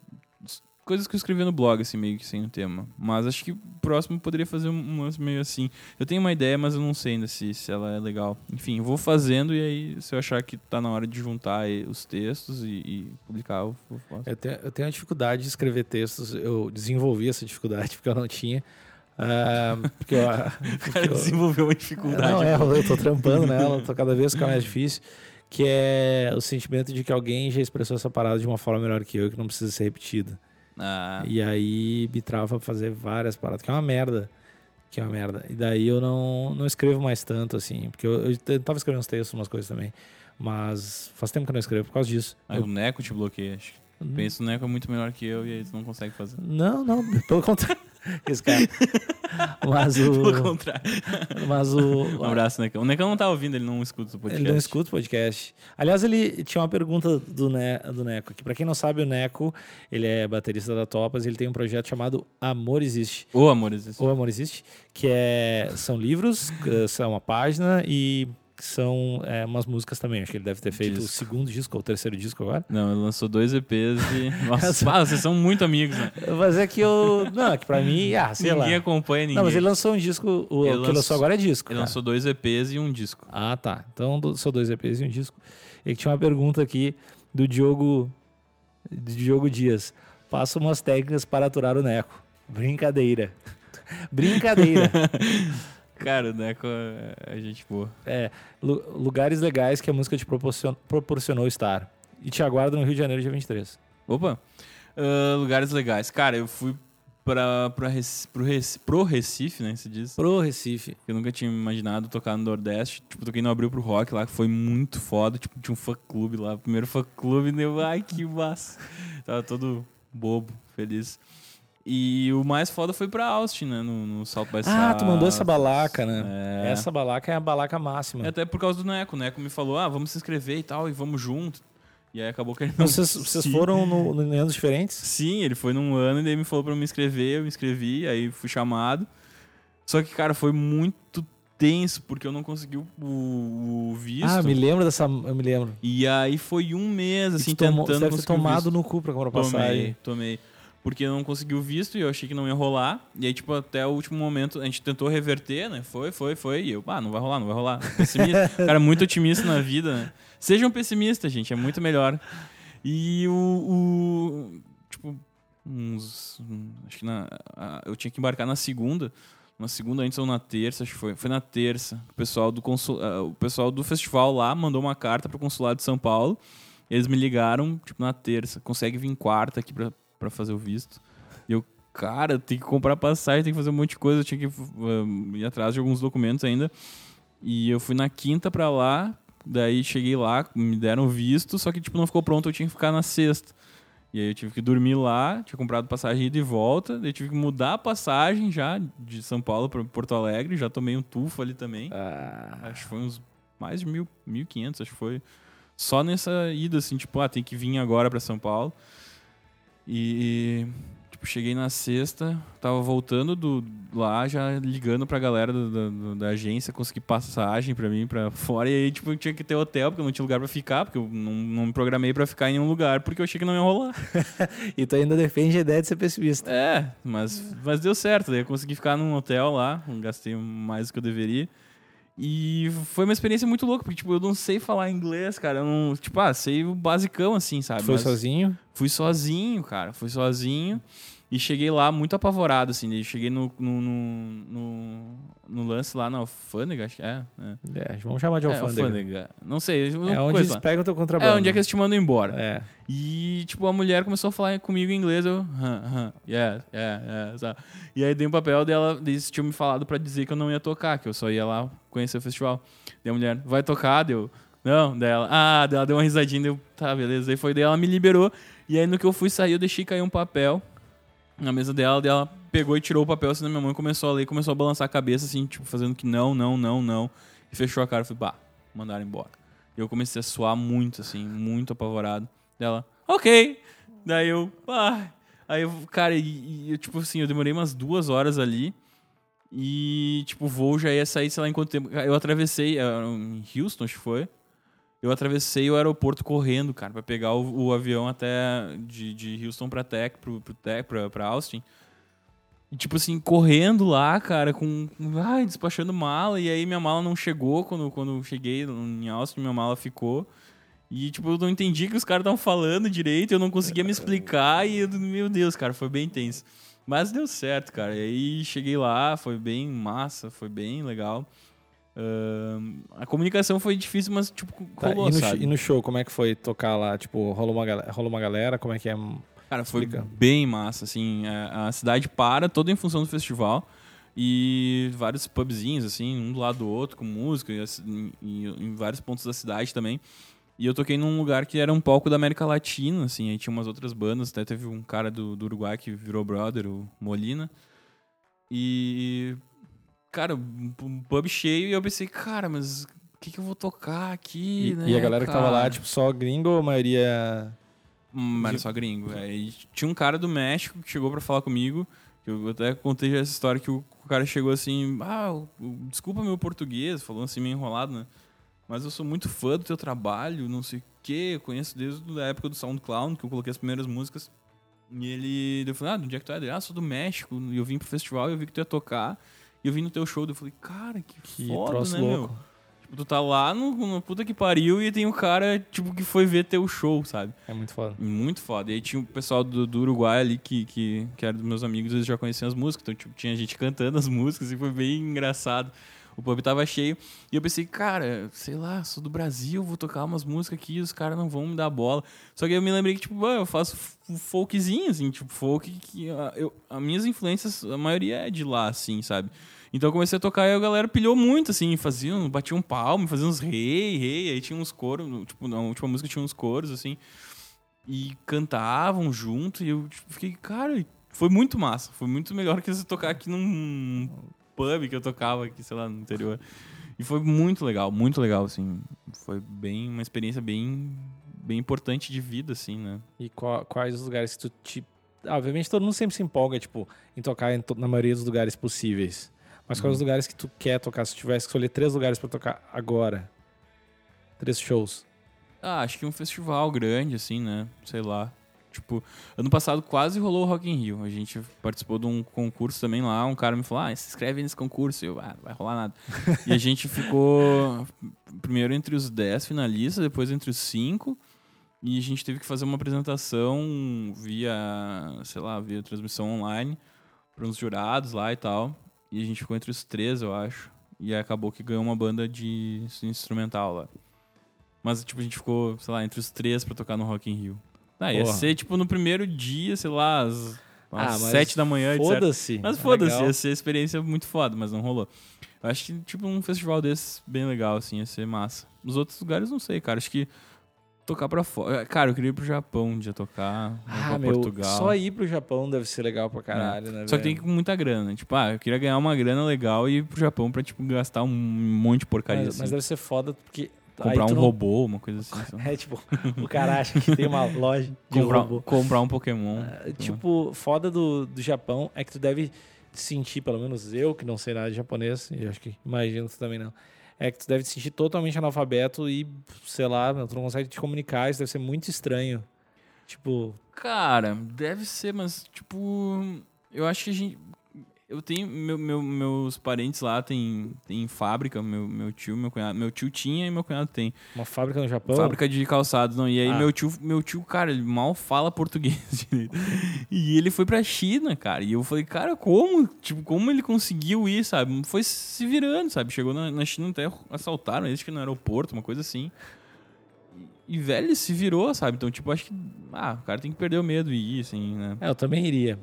coisas que eu escrevi no blog, assim, meio que sem o tema. Mas acho que o próximo eu poderia fazer um lance meio assim. Eu tenho uma ideia, mas eu não sei ainda se, se ela é legal. Enfim, eu vou fazendo e aí, se eu achar que tá na hora de juntar os textos e, e publicar, eu, faço. Eu tenho, eu tenho a dificuldade de escrever textos. Eu desenvolvi essa dificuldade porque eu não tinha. Ah, porque eu, O porque cara eu- desenvolveu uma dificuldade. Não, é, eu tô trampando nela, tô cada vez ficando mais difícil. Que é o sentimento de que alguém já expressou essa parada de uma forma melhor que eu que não precisa ser repetida. Ah, E aí me trava pra fazer várias paradas, que é uma merda. Que é uma merda. E daí eu não, não escrevo mais tanto, assim. Porque eu, eu tentava escrever uns textos, umas coisas também. Mas faz tempo que eu não escrevo por causa disso. aí Eu- o Neco te bloqueia. Acho que pensa o Neco é muito melhor que eu e aí tu não consegue fazer. Não, não, pelo contrário. Esse cara. Mas Pelo o. contrário. Mas o. Um abraço, Necão. O Necão não tá ouvindo, ele não escuta o podcast. Ele não escuta o podcast. Aliás, ele tinha uma pergunta do, ne do Neco. Que pra quem não sabe, o Neco, ele é baterista da Topas. Ele tem um projeto chamado Amor Existe. Ô, amores, isso. O Amor Existe, que é, são livros, eh, são uma página e são é, umas músicas também. Acho que ele deve ter feito Disco. o segundo disco ou o terceiro disco agora. Não, ele lançou dois EPs e. Nossa, ah, vocês são muito amigos, né? Mas é que eu. Não, é que pra mim, ah, sei ninguém lá. acompanha ninguém. Não, mas ele lançou um disco. O Ele que lançou lançou- agora é disco. Ele cara. lançou dois EPs e um disco. Ah, tá. Então são dois EPs e um disco. E que tinha uma pergunta aqui do Diogo, do Diogo Dias. Passa umas técnicas para aturar o Neco. Brincadeira. Brincadeira. Cara, o Neco é é gente boa. É, lu- lugares legais que a música te proporcion- proporcionou estar. E te aguardo no Rio de Janeiro, dia 23. Opa! Ah, lugares legais. Cara, eu fui pra, pra Rec- pro, Rec- pro Recife, né? Se diz. Pro Recife. Eu nunca tinha imaginado tocar no Nordeste. Tipo, toquei no Abril pro Rock lá, que foi muito foda. Tipo, tinha um fã-clube lá. Primeiro fã-clube, deu, ai, que massa. Tava todo bobo, feliz. E o mais foda foi pra Austin, né? No, no South by Ah, tu mandou essa South. balaca, né? É. Essa balaca é a balaca máxima. É Até por causa do Neco. O Neco me falou, ah, vamos se inscrever e tal, e vamos junto. E aí acabou que ele não... Vocês, vocês foram no, no, em anos diferentes? Sim, ele foi num ano e daí me falou pra eu me inscrever, eu me inscrevi, aí fui chamado. Só que, cara, foi muito tenso, porque eu não consegui o, o visto. Ah, me lembro dessa. Eu me lembro. E aí foi um mês, assim, tomou- tentando você deve ter conseguir o tomado no cu pra comprar Tomei, passagem. tomei. Porque eu não consegui o visto e eu achei que não ia rolar. E aí, tipo, até o último momento, a gente tentou reverter, né? Foi, foi, foi. E eu, ah, não vai rolar, não vai rolar. Pessimista. cara, muito otimista na vida, né? Sejam pessimistas, gente, é muito melhor. E o. o- tipo, uns. um, Acho que na, a- eu tinha que embarcar na segunda. Na segunda antes ou na terça, acho que foi. Foi na terça. O pessoal do, consul, ah, o pessoal do festival lá mandou uma carta pro consulado de São Paulo. Eles me ligaram, tipo, na terça. Consegue vir quarta aqui pra, pra fazer o visto. E eu, cara, tem que comprar passagem, tem que fazer um monte de coisa. Eu tinha que ah, ir atrás de alguns documentos ainda. E eu fui na quinta pra lá. Daí cheguei lá, me deram visto, só que tipo, não ficou pronto, eu tinha que ficar na sexta. E aí eu tive que dormir lá, tinha comprado passagem ida e volta, daí tive que mudar a passagem já de São Paulo para Porto Alegre, já tomei um tufo ali também. Ah, Acho que foi uns mais de mil, 1.500, acho que foi. Só nessa ida, assim, tipo, ah, tem que vir agora para São Paulo. E, Tipo, cheguei na sexta, tava voltando do lá, já ligando pra galera do, do- da agência, consegui passagem pra mim pra fora. E aí, tipo, eu tinha que ter hotel, porque eu não tinha lugar pra ficar, porque eu não, não me programei pra ficar em nenhum lugar, porque eu achei que não ia rolar. E tu ainda defende a ideia de ser pessimista. É, mas, mas deu certo. Daí eu consegui ficar num hotel lá, gastei mais do que eu deveria. E foi uma experiência muito louca, porque, tipo, eu não sei falar inglês, cara. Eu não, tipo, ah, sei o basicão, assim, sabe? Foi Mas sozinho? Fui sozinho, cara. Fui sozinho. E cheguei lá muito apavorado, assim. Cheguei no, no, no, no, lance lá na alfândega, acho que é. É, É, vamos chamar de É, alfândega. alfândega. Não sei. É onde eles lá. pegam o teu contrabando. É onde é que eles te mandam embora. É. E, tipo, a mulher começou a falar comigo em inglês, eu... Hã, hã, yeah, yeah, yeah, sabe? E aí dei um papel dela, eles tinham me falado pra dizer que eu não ia tocar, que eu só ia lá conhecer o festival. Daí a mulher, vai tocar? Deu, não, dela, ah, dela deu uma risadinha, deu, tá, beleza. Aí foi, daí ela me liberou, e aí no que eu fui sair, eu deixei cair um papel na mesa dela, daí ela pegou e tirou o papel assim da minha mão e começou a ler, começou a balançar a cabeça, assim, tipo, fazendo que não, não, não, não. E fechou a cara, eu falei, bah, mandaram embora. E eu comecei a suar muito, assim, muito apavorado. Dela, ok. Daí eu, ah. Aí eu, cara, e, e eu, tipo assim, eu demorei umas duas horas ali. E, tipo, o voo já ia sair, sei lá em quanto tempo. Eu atravessei, era em Houston, acho que foi. Eu atravessei o aeroporto correndo, cara, pra pegar o, o avião até de, de Houston pra Tech, pro, pro Tech, pra, pra Austin. E, tipo assim, correndo lá, cara, com. Ai, despachando mala. E aí minha mala não chegou quando, quando cheguei em Austin, minha mala ficou. E, tipo, eu não entendi o que os caras estavam falando direito, eu não conseguia me explicar. E, eu, meu Deus, cara, foi bem tenso. Mas deu certo, cara. E aí cheguei lá, foi bem massa, foi bem legal. Ahn, a comunicação foi difícil, mas, tipo, Tá, rolou, e, no, e no show, como é que foi tocar lá? Tipo, rolou uma, gal- rolou uma galera? Como é que é? Cara, foi Explica. bem massa, assim. A, a cidade para toda em função do festival. E vários pubzinhos, assim, um do lado do outro, com música, e, assim, e- em vários pontos da cidade também. E eu toquei num lugar que era um palco da América Latina, assim, aí tinha umas outras bandas, até teve um cara do, do Uruguai que virou brother, o Molina. E, cara, um pub cheio, e eu pensei, cara, mas o que, que eu vou tocar aqui, E, né, e a galera que tava lá, cara? tipo, só gringo ou a maioria. Hum, era De- só gringo. Aí tinha um cara do México que chegou pra falar comigo. que Eu até contei já essa história que o cara chegou assim, ah, desculpa meu português, falou assim meio enrolado, né? Mas eu sou muito fã do teu trabalho, não sei o quê, eu conheço desde a época do SoundCloud, que eu coloquei as primeiras músicas. E ele, eu falei, ah, de onde é que tu é? Ele, ah, sou do México, e eu vim pro festival e eu vi que tu ia tocar. E eu vim no teu show, eu falei, cara, que, Que foda, troço né, louco. meu? Tipo, tu tá lá no, no puta que pariu e tem um cara, tipo, que foi ver teu show, sabe? É muito foda. Muito foda. E aí tinha o pessoal do, do Uruguai ali que, que, que era dos meus amigos, eles já conheciam as músicas. Então, tipo, tinha gente cantando as músicas e foi bem engraçado. O pub tava cheio. E eu pensei, cara, sei lá, sou do Brasil, vou tocar umas músicas aqui os caras não vão me dar bola. Só que eu me lembrei que, tipo, eu faço folkzinho, assim, tipo, folk que. ah, eu, as minhas influências, a maioria é de lá, assim, sabe? Então eu comecei a tocar e a galera pilhou muito, assim, faziam, batiam um palmo, faziam uns rei, rei, aí tinha uns coros, tipo, na última música tinha uns coros, assim e cantavam junto. E eu tipo, fiquei, cara, foi muito massa. Foi muito melhor que você tocar aqui num pub que eu tocava aqui, sei lá, no interior. E foi muito legal, muito legal, assim. Foi bem uma experiência bem, bem importante de vida, assim, né? E qua- quais os lugares que tu te. Ah, obviamente todo mundo sempre se empolga, tipo, em tocar em to- na maioria dos lugares possíveis. Mas quais os lugares que tu quer tocar? Se tu tivesse que escolher três lugares pra tocar agora. Três shows. Ah, acho que um festival grande, assim, né? Sei lá. Tipo, ano passado quase rolou o Rock in Rio. A gente participou de um concurso também lá. Um cara me falou, ah, se inscreve nesse concurso. Eu, ah, não vai rolar nada. e a gente ficou primeiro entre os 10 finalistas, depois entre os 5. E a gente teve que fazer uma apresentação via, sei lá, via transmissão online para uns jurados lá e tal. E a gente ficou entre os três, eu acho. E acabou que ganhou uma banda de instrumental lá. Mas, tipo, a gente ficou, sei lá, entre os três pra tocar no Rock in Rio. Ah, ia Porra. ser, tipo, no primeiro dia, sei lá, às, Ah, às sete da manhã. Foda-se. Mas É foda-se, ia ser experiência muito foda, mas não rolou. Eu acho que, tipo, um festival desse bem legal, assim, ia ser massa. Nos outros lugares, não sei, cara. Acho que tocar pra fora. Cara, eu queria ir pro Japão um dia tocar, ou Ah, pra meu, Portugal. só ir pro Japão deve ser legal pra caralho, né? Só que tem que ir com muita grana. Tipo, ah, eu queria ganhar uma grana legal e ir pro Japão pra, tipo, gastar um monte de porcaria, Mas, assim. mas deve ser foda, porque Comprar um não- robô, uma coisa assim. É tipo, o cara acha que tem uma loja de comprar, robô. comprar um Pokémon. É, Tipo, foda do, do Japão é que tu deve sentir, pelo menos eu, que não sei nada de japonês, e eu acho que imagino que tu também não, é que tu deve te sentir totalmente analfabeto e, sei lá, meu, tu não consegue te comunicar, isso deve ser muito estranho. Tipo, Cara, deve ser, mas, tipo, eu acho que a gente. Eu tenho. meu- meu- meus parentes lá têm tem fábrica, meu, meu tio, meu cunhado. Meu tio tinha e meu cunhado tem. uma fábrica no Japão. Fábrica de calçados, não. E aí Ah. meu tio, meu tio, cara, ele mal fala português direito. E ele foi pra China, cara. E eu falei, cara, como? Tipo, como ele conseguiu ir, sabe? Foi se virando, sabe? Chegou na, na China até assaltaram ele, acho que no aeroporto, uma coisa assim. E, velho, se virou, sabe? Então, tipo, acho que. Ah, o cara tem que perder o medo e ir, assim, né? É, eu também iria.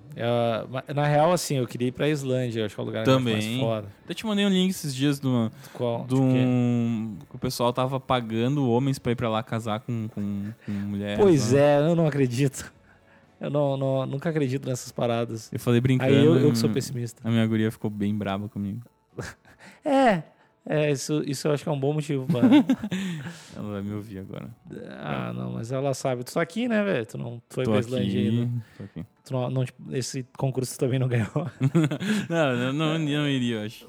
Ma- na real, assim, eu queria ir pra Islândia, eu acho que é o lugar eu acho mais Também. foda. Até te mandei um link esses dias de uma, Qual? de um. que o pessoal tava pagando homens pra ir pra lá casar com, com, com mulheres. Pois lá. é, eu não acredito. Eu não, não- nunca acredito nessas paradas. Eu falei brincando. Aí eu, eu que sou hum, pessimista. A minha guria ficou bem brava comigo. É, é isso, isso eu acho que é um bom motivo pra. Ela vai me ouvir agora. ah, não, mas ela sabe. Tu tá aqui, né, velho? Tu não foi pra Islândia ainda. tô aqui. Tu não, não, esse concurso tu também não ganhou. Não, não, eu não iria, eu acho.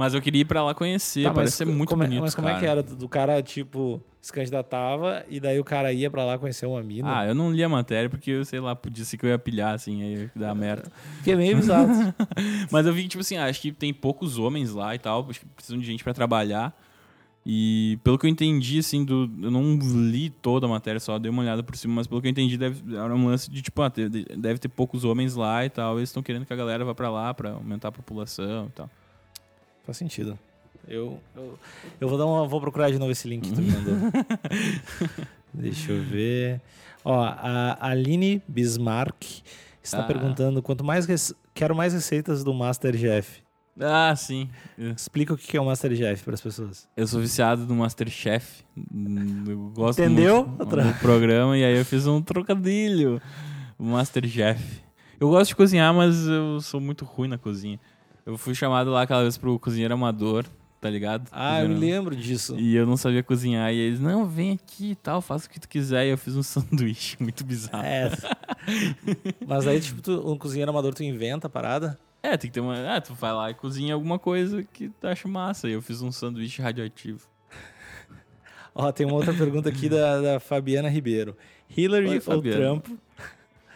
Mas eu queria ir pra lá conhecer, Tá, parece ser muito como é- bonito. Mas como é cara. que era? Do cara, tipo, se candidatava e daí o cara ia pra lá conhecer uma mina? Ah, eu não li a matéria porque eu, sei lá, podia ser que eu ia pilhar, assim, aí ia dar merda. Que é meio bizarro. Mas eu vi que, tipo assim, ah, acho que tem poucos homens lá e tal, acho que precisam de gente pra trabalhar. E pelo que eu entendi, assim, do, eu não li toda a matéria, só dei uma olhada por cima, mas pelo que eu entendi, deve, era um lance de, tipo, ah, deve ter poucos homens lá e tal, eles estão querendo que a galera vá pra lá pra aumentar a população e tal. Faz sentido. Eu, eu, eu vou dar uma, vou procurar de novo esse link que tu me mandou. Deixa eu ver. Ó, a Aline Bismarck está Ah. perguntando quanto mais quero mais receitas do Masterchef. Ah, sim. Explica o que é o Masterchef para as pessoas. Eu sou viciado no Masterchef. Eu gosto Entendeu? muito do programa e aí eu fiz um trocadilho. O Masterchef. Eu gosto de cozinhar, mas eu sou muito ruim na cozinha. Eu fui chamado lá aquela vez pro cozinheiro amador, tá ligado? Ah, eu me Cozinheiro- lembro disso. E eu não sabia cozinhar. E eles, não, vem aqui e tal, faça o que tu quiser. E eu fiz um sanduíche muito bizarro. É. Mas aí, tipo, tu, um cozinheiro amador, tu inventa a parada? É, tem que ter uma. Ah, tu vai lá e cozinha alguma coisa que tu acha massa. E eu fiz um sanduíche radioativo. Ó, tem uma outra pergunta aqui da, da Fabiana Ribeiro. Hillary Oi, ou Fabiana. Trump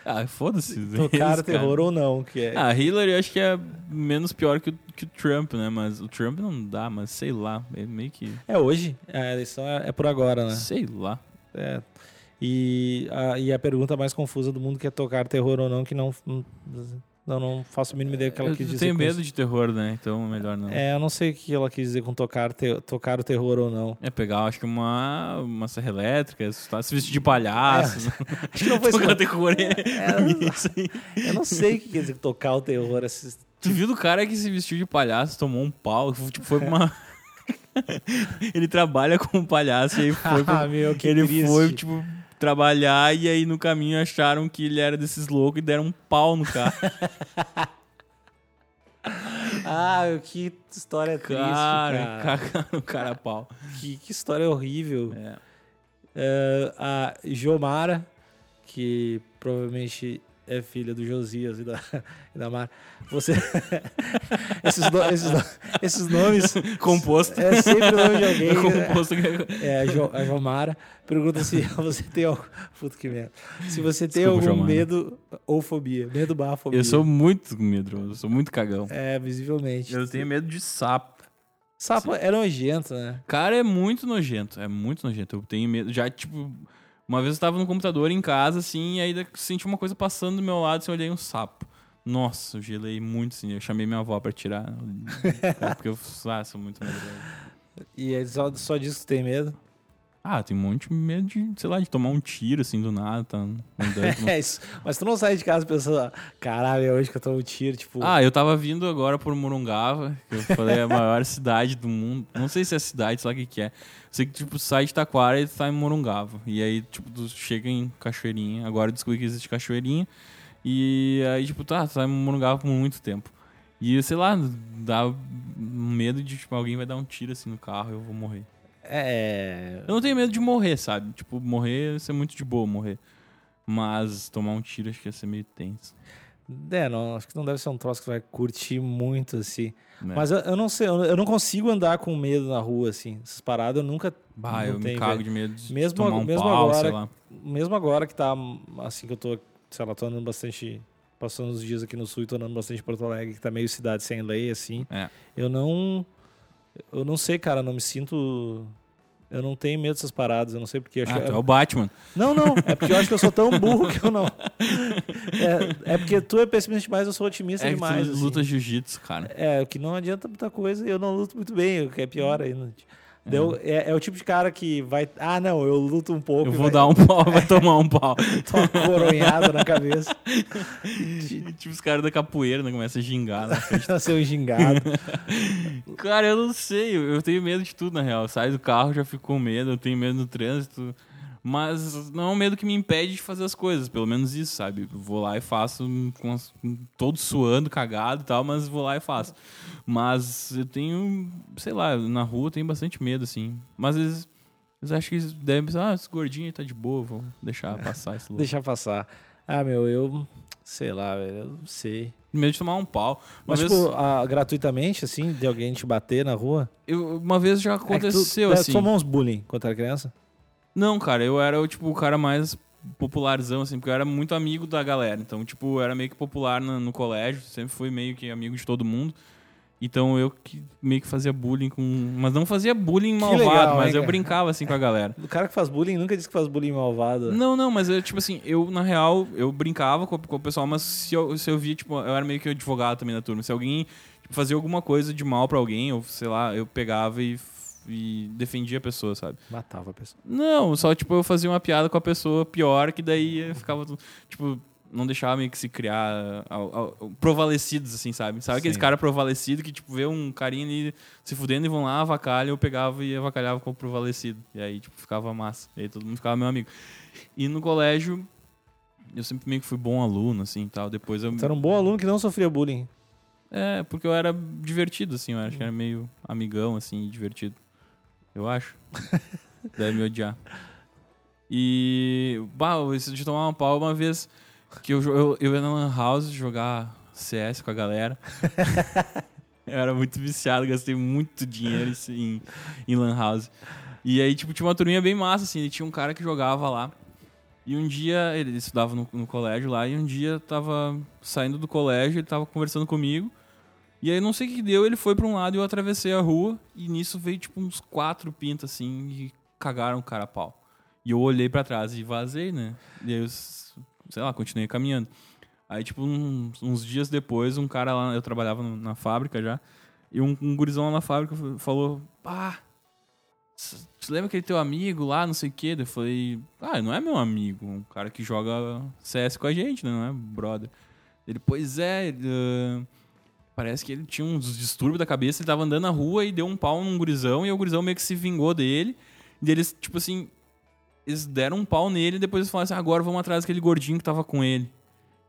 Ah, foda-se. tocar terror ou não? Que é... Ah, Hillary eu acho que é menos pior que o, que o Trump, né? Mas o Trump não dá, mas sei lá. É meio que. É hoje. A eleição é, é por agora, né? Sei lá. É. E a, e a pergunta mais confusa do mundo que é tocar terror ou não, que não, não, não faço a mínima ideia do que ela eu quis dizer. tenho com medo de terror, né? Então melhor não. É, eu não sei o que ela quis dizer com tocar, te- tocar o terror ou não. É pegar, acho que uma, uma serra elétrica, assustar, se vestir de palhaço. Acho que não foi. Tocar terror é, É, aí. Eu não sei o que quer dizer tocar o terror. Esses... Tu viu do cara que se vestiu de palhaço, tomou um pau, tipo, foi pra uma. ele trabalha como palhaço e aí foi. Ah, meu, que ele triste. foi, tipo, trabalhar e aí no caminho acharam que ele era desses loucos e deram um pau no carro. Ah, que história triste, cara, cara. cagaram o cara a pau. Que, que história horrível. É. É, a Jomara, que provavelmente é filha do Josias e da, e da Mara. Você. esses, no- esses, no- esses nomes. Composto. É sempre o nome de alguém. É né? composto. É, a, jo, a Jomara pergunta se você tem algum. Puta que merda. Se você tem Desculpa, algum Jomara. medo ou fobia. Medo barra fobia. Eu sou muito medroso, eu sou muito cagão. É, visivelmente. Eu tenho medo de sapo. Sapo é nojento, né? Cara, é muito nojento. É muito nojento. Eu tenho medo. Já, tipo, uma vez eu tava no computador em casa, assim, e aí senti uma coisa passando do meu lado, assim, eu olhei um sapo. Nossa, eu gelei muito, assim. Eu chamei minha avó pra tirar. Cara, porque eu ah, sou muito medroso. E aí só, só diz que tem medo. Ah, tem um monte de medo de, sei lá, de tomar um tiro, assim, do nada, tá andando. É isso. Mas tu não sai de casa pensando, caralho, é hoje que eu tomo um tiro, tipo. Ah, eu tava vindo agora por Morungava, que eu falei é a maior cidade do mundo. Não sei se é cidade, sei lá o que que é. Sei que, tipo, sai de Taquara e tu tá em Morungava. E aí, tipo, tu chega em Cachoeirinha. Agora eu descobri que existe Cachoeirinha. E aí, tipo, tá, tu tá em Morungava por muito tempo. E, sei lá, dá medo de, tipo, alguém vai dar um tiro, assim, no carro e eu vou morrer. É. Eu não tenho medo de morrer, sabe? Tipo, morrer, ser muito de boa morrer. Mas tomar um tiro acho que ia ser meio tenso. É, não, acho que não deve ser um troço que vai curtir muito, assim. né? Mas eu, eu não sei, eu, eu não consigo andar com medo na rua, assim. Essas paradas eu nunca. Bah, eu me tenho, cago velho. de medo de Mesmo tomar um mesmo pau, agora- sei lá. Mesmo agora que tá, assim, que eu tô, sei lá, tô andando bastante. Passando os dias aqui no sul e tô andando bastante em Porto Alegre, que tá meio cidade sem lei, assim. É. Eu não. Eu não sei, cara, não me sinto. Eu não tenho medo dessas paradas, eu não sei porque. Acho Ah, que- tu é o Batman. Não, não, é porque eu acho que eu sou tão burro que eu não. É, é porque tu é pessimista demais, eu sou otimista É que demais. tu assim. luta jiu-jitsu, cara. É, o que não adianta muita coisa e eu não luto muito bem, o que é pior ainda. Deu, é, é o tipo de cara que vai. Ah, não, eu luto um pouco. Eu vou vai dar um pau, vai tomar um pau. tomar uma coronhada na cabeça. tipo os caras da capoeira, né? Começa a gingar. Né? Ser um gingado. Cara, eu não sei, eu tenho medo de tudo, na real. Eu saio do carro, já fico com medo, eu tenho medo no trânsito. Mas não é um medo que me impede de fazer as coisas, pelo menos isso, sabe? Vou lá e faço, com todo suando, cagado e tal, mas vou lá e faço. Mas eu tenho, sei lá, na rua eu tenho bastante medo, assim. Mas eles, eles acham que eles devem pensar, ah, esse gordinho tá de boa, vou deixar passar esse louco. Deixar passar. Ah, meu, eu. Sei lá, velho, eu não sei. Medo de tomar um pau. Uma Mas, vez, tipo, ah, gratuitamente, assim, de alguém te bater na rua. eu, uma vez já É tu- aconteceu, tu assim. tomou uns bullying quando era criança? Não, cara, eu era o, tipo, o cara mais popularzão, assim, porque eu era muito amigo da galera. Então, tipo, eu era meio que popular no, no colégio, sempre fui meio que amigo de todo mundo. Então eu que meio que fazia bullying com. Mas não fazia bullying malvado, legal, mas hein, eu brincava assim com a galera. O cara que faz bullying nunca diz que faz bullying malvado. Não, não, mas eu, tipo assim, eu, na real, eu brincava com, com o pessoal, mas se eu, se eu via, tipo, eu era meio que advogado também na turma. Se alguém tipo, fazia alguma coisa de mal pra alguém, ou sei lá, eu pegava e, e defendia a pessoa, sabe? Matava a pessoa. Não, só tipo eu fazia uma piada com a pessoa pior, que daí eu ficava, tipo, não deixava meio que se criar ao- ao- provalecidos, assim, sabe? Sabe aqueles caras provalecidos que, tipo, vê um carinha ali se fudendo e vão lá, avacalham, eu pegava e avacalhava com o provalecido. E aí, tipo, ficava massa. E aí todo mundo ficava meu amigo. E no colégio, eu sempre meio que fui bom aluno, assim, tal. Depois eu... Tu era um bom aluno que não sofria bullying. É, porque eu era divertido, assim, eu acho que era meio amigão, assim, divertido. Eu acho. Deve me odiar. E. Bah, isso de tomar uma pau uma vez que eu, eu, eu ia na Lan House jogar CS com a galera. eu era muito viciado, gastei muito dinheiro em, em Lan House. E aí, tipo, tinha uma turminha bem massa, assim, e tinha um cara que jogava lá. E um dia, ele estudava no, no colégio lá, e um dia tava saindo do colégio, ele tava conversando comigo. E aí, não sei o que deu, ele foi pra um lado e eu atravessei a rua. E nisso veio, tipo, uns quatro pintas, assim, e cagaram o cara a pau. E eu olhei pra trás e vazei, né? E aí, eu, sei lá, continuei caminhando. Aí, tipo, uns, uns dias depois, um cara lá, eu trabalhava na fábrica já, e um, um gurizão lá na fábrica falou, pá, você lembra aquele teu amigo lá, não sei o quê? Eu falei, ah, não é meu amigo, um cara que joga CS com a gente, né? Não é brother. Ele, pois é, ele, ah, parece que ele tinha uns distúrbios da cabeça, ele tava andando na rua e deu um pau num gurizão, e o gurizão meio que se vingou dele. E eles, tipo assim, eles deram um pau nele e depois eles falaram assim, agora vamos atrás daquele gordinho que tava com ele.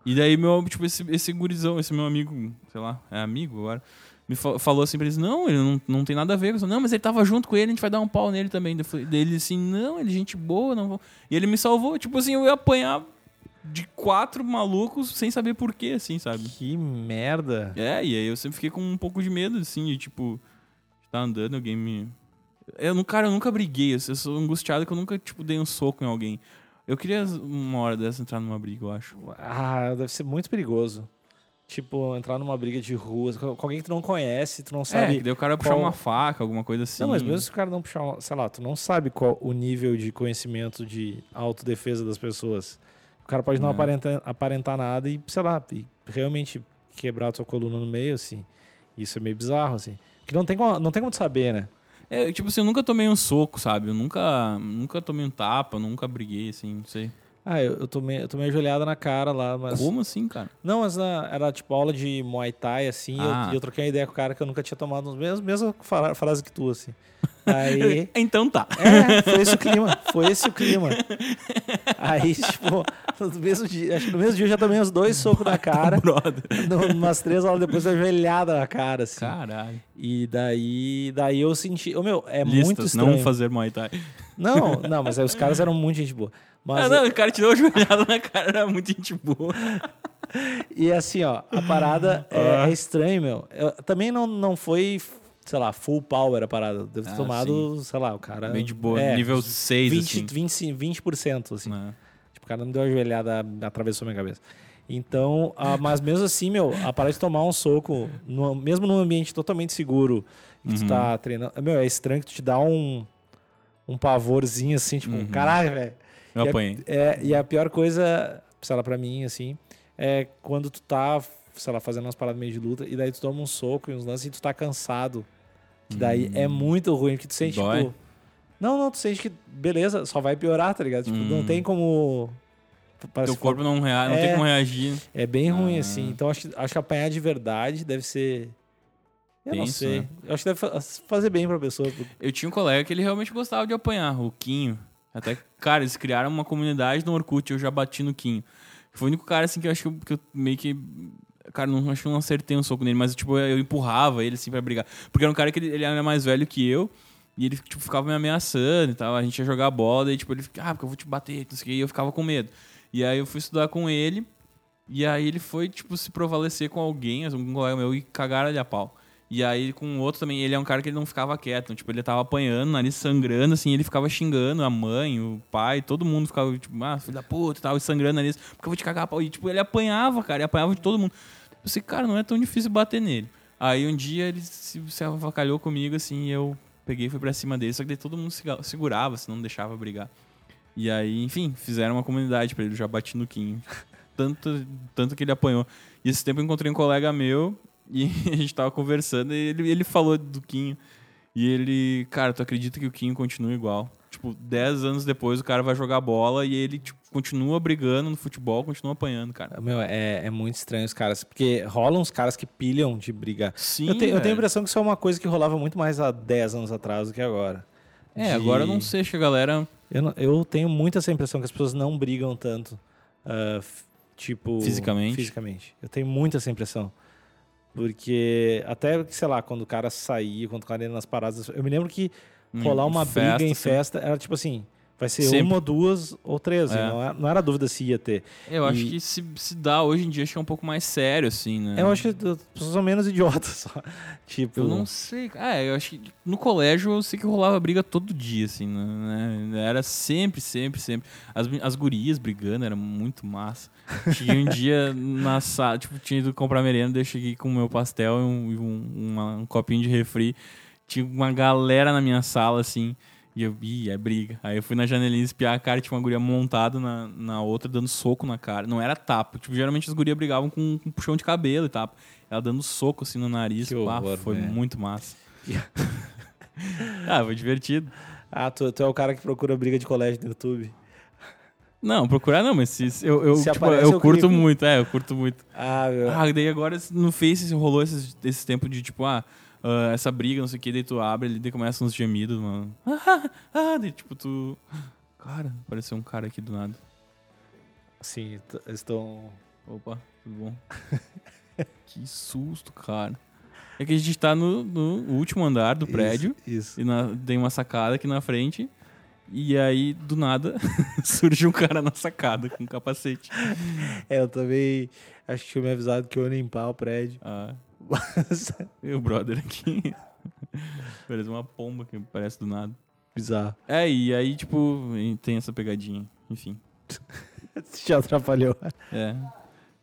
E daí, meu, tipo, esse, esse gurizão, esse meu amigo, sei lá, é amigo agora, me fa- falou assim pra eles, não, ele não, não tem nada a ver com isso. Não, mas ele tava junto com ele, a gente vai dar um pau nele também. Daí ele assim, não, ele é gente boa, não vou. E ele me salvou, tipo assim, eu ia apanhar de quatro malucos sem saber porquê, assim, sabe? Que merda. É, e aí eu sempre fiquei com um pouco de medo, assim, de tipo, estar andando, alguém me. Eu, cara, eu nunca briguei, eu sou angustiado que eu nunca, tipo, dei um soco em alguém. Eu queria uma hora dessa entrar numa briga, eu acho. Ah, deve ser muito perigoso. Tipo, entrar numa briga de rua com alguém que tu não conhece, tu não É, sabe. que daí o cara puxar qual- uma faca, alguma coisa assim. Não, mas mesmo se o cara não puxar, sei lá, tu não sabe qual o nível de conhecimento de autodefesa das pessoas. O cara pode não É. aparentar, aparentar nada e, sei lá, e realmente quebrar a tua coluna no meio, assim. Isso é meio bizarro, assim. Que não tem como, não tem como saber, né? É, tipo assim, eu nunca tomei um soco, sabe? Eu nunca, nunca tomei um tapa, nunca briguei, assim, não sei. Ah, eu, eu tomei, eu tomei joelhada na cara lá, mas. Como assim, cara? Não, mas na- era tipo aula de Muay Thai, assim, e eu- Ah. e eu, troquei uma ideia com o cara que eu nunca tinha tomado, mesmo, mesma fra- frase que tu, assim. Aí. Então tá. É, foi esse o clima. Foi esse o clima. Aí, tipo, no mesmo dia, acho que no mesmo dia eu já tomei uns dois socos na cara. No- Umas três horas depois, uma joelhada na cara, assim. Caralho. E daí, daí eu senti. Ô, meu, é muito Listas, estranho. não fazer Muay Thai. Não, não, mas aí os caras eram muito gente boa. Mas, ah, não, o cara te deu uma joelhada na cara, era muito gente boa. E assim, ó, a parada é, Ah. é estranho, meu. Eu- também não, não foi, sei lá, full power a parada. Eu Devo ter Ah, tomado, sei lá, o cara. Meio de boa, é, nível 6, 20, assim. 20, 20%, assim. né? Tipo, o cara não deu a joelhada, atravessou minha cabeça. Então, ah, mas mesmo assim, meu, a parada de tomar um soco, no- mesmo num ambiente totalmente seguro, que tu Uhum. tá treinando. Meu, é estranho que tu te dá um, um pavorzinho, assim, tipo, Uhum. caralho, velho. Eu E a- apanhei. É, e a pior coisa, sei lá, pra mim, assim, é quando tu tá, sei lá, fazendo umas paradas meio de luta, e daí tu toma um soco e uns lances e tu tá cansado. Que daí é muito ruim, que tu sente, Hum. Dói? tipo. Não, não, tu sente que, beleza, só vai piorar, tá ligado? Tipo, não Hum. tem como. parece Teu corpo não, rea... não É. tem como reagir. É bem ruim, Ah. assim. Então acho, que- acho que apanhar de verdade deve ser. Eu não Tenso, sei. né? Eu acho que deve fa- fazer bem pra pessoa. Eu tinha um colega que ele realmente gostava de apanhar, o Quinho. Até, cara, eles criaram uma comunidade no Orkut, eu já bati no Quinho. Foi o único cara, assim, que eu acho que eu, meio que... Cara, não, acho que eu não acertei um soco nele, mas, tipo, eu empurrava ele, assim, pra brigar. Porque era um cara que ele, ele era mais velho que eu, e ele, tipo, ficava me ameaçando e tal. A gente ia jogar bola, e, tipo, ele ficava, ah, porque eu vou te bater, não sei o e eu ficava com medo. E aí eu fui estudar com ele, e aí ele foi, tipo, se prevalecer com alguém, algum colega meu, e cagaram ele a pau. E aí com o outro também, ele é um cara que ele não ficava quieto. Tipo, ele tava apanhando, nariz sangrando, assim, ele ficava xingando a mãe, o pai, todo mundo ficava, tipo, ah, filho da puta e sangrando nariz, porque eu vou te cagar pau. E, tipo, ele apanhava, cara, ele apanhava de todo mundo. Eu pensei, cara, não é tão difícil bater nele. Aí um dia ele se, se avacalhou comigo, assim, e eu peguei e fui pra cima dele, só que daí todo mundo segurava, assim, não deixava brigar. E aí, enfim, fizeram uma comunidade pra ele, já bati no Quinho. Tanto, tanto que ele apanhou. E esse tempo eu encontrei um colega meu e a gente tava conversando e ele, ele falou do Quinho. E ele, cara, tu acredita que o Quinho continua igual? Tipo, 10 anos depois o cara vai jogar bola e ele tipo, continua brigando no futebol, continua apanhando, cara. Meu, é, é muito estranho os caras. Porque rolam uns caras que pilham de brigar. Sim, eu, te- eu tenho a impressão que isso é uma coisa que rolava muito mais há 10 anos atrás do que agora. É, De- agora eu não sei, que a galera Eu, não- eu tenho muito essa impressão que as pessoas não brigam tanto. f- tipo. Fisicamente? Fisicamente. Eu tenho muito essa impressão. Porque até, sei lá, quando o cara saía, quando o cara ia nas paradas. Eu me lembro que rolar uma festa, briga em assim. festa era tipo assim. Vai ser Sempre. uma, duas ou três. É. Não, era, não era dúvida se ia ter. Eu acho E- que se, se dá hoje em dia, acho que é um pouco mais sério, assim, né? Eu acho que as pessoas são menos idiotas só. Tipo. Eu não sei. É, eu acho que no colégio eu sei que rolava briga todo dia, assim, né? Era sempre, sempre, sempre. As, as gurias brigando, era muito massa. Cheguei um dia na sala, tipo, tinha ido comprar merenda, eu cheguei com o meu pastel e um, um, uma- um copinho de refri. Tinha uma galera na minha sala, assim. E eu, ih, é briga. Aí eu fui na janelinha espiar a cara, tinha uma guria montada na, na outra, dando soco na cara. Não era tapa. Tipo, geralmente as gurias brigavam com, com puxão de cabelo e tapa. Ela dando soco assim no nariz. Que Pá, horror, foi velho. muito massa. ah, foi divertido. Ah, tu, tu é o cara que procura briga de colégio no YouTube. Não, procurar não, mas se, se- eu, eu, Se tipo, eu curto clico. muito, é, eu curto muito. Ah, meu. Ah, daí agora no Face rolou esses, esse tempo de tipo, ah, ah, essa briga, não sei o que, daí tu abre ali, daí começa uns gemidos, mano. Ah, ah, daí tipo tu. Cara, apareceu um cara aqui do nada. Sim, estão. Opa, tudo bom? que susto, cara. É que a gente tá no, no último andar do prédio Isso. e na- tem uma sacada aqui na frente. E aí, do nada, surge um cara na sacada com um capacete. É, eu também. Acho que tinha me avisado que eu ia limpar o prédio. Ah, meu brother aqui. Parece uma pomba que aparece do nada. Bizarro. É, e aí, tipo, tem essa pegadinha. Enfim. Já atrapalhou. É.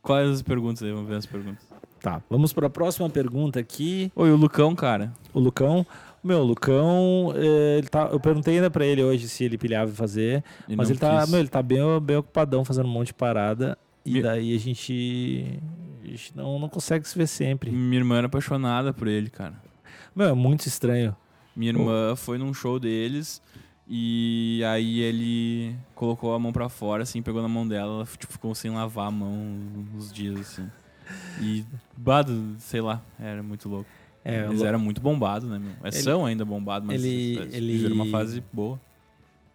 Quais as perguntas aí? Vamos ver as perguntas. Tá, vamos para a próxima pergunta aqui. Oi, o Lucão, cara. O Lucão. Meu, o Lucão, eh, ele tá, eu perguntei ainda pra ele hoje se ele pilhava fazer, Ele mas ele tá, meu, ele tá bem, bem ocupadão fazendo um monte de parada. E Me- daí a gente, gente não, não consegue se ver sempre. Minha irmã era apaixonada por ele, cara. Meu, é muito estranho. Minha irmã foi num show deles e aí ele colocou a mão pra fora, assim, pegou na mão dela, ela tipo, ficou sem lavar a mão uns dias, assim. E, bado, sei lá, era muito louco. É, Eles eram muito bombados, né, meu? É, Ele- são ainda bombados, mas ele- ele- uma fase boa.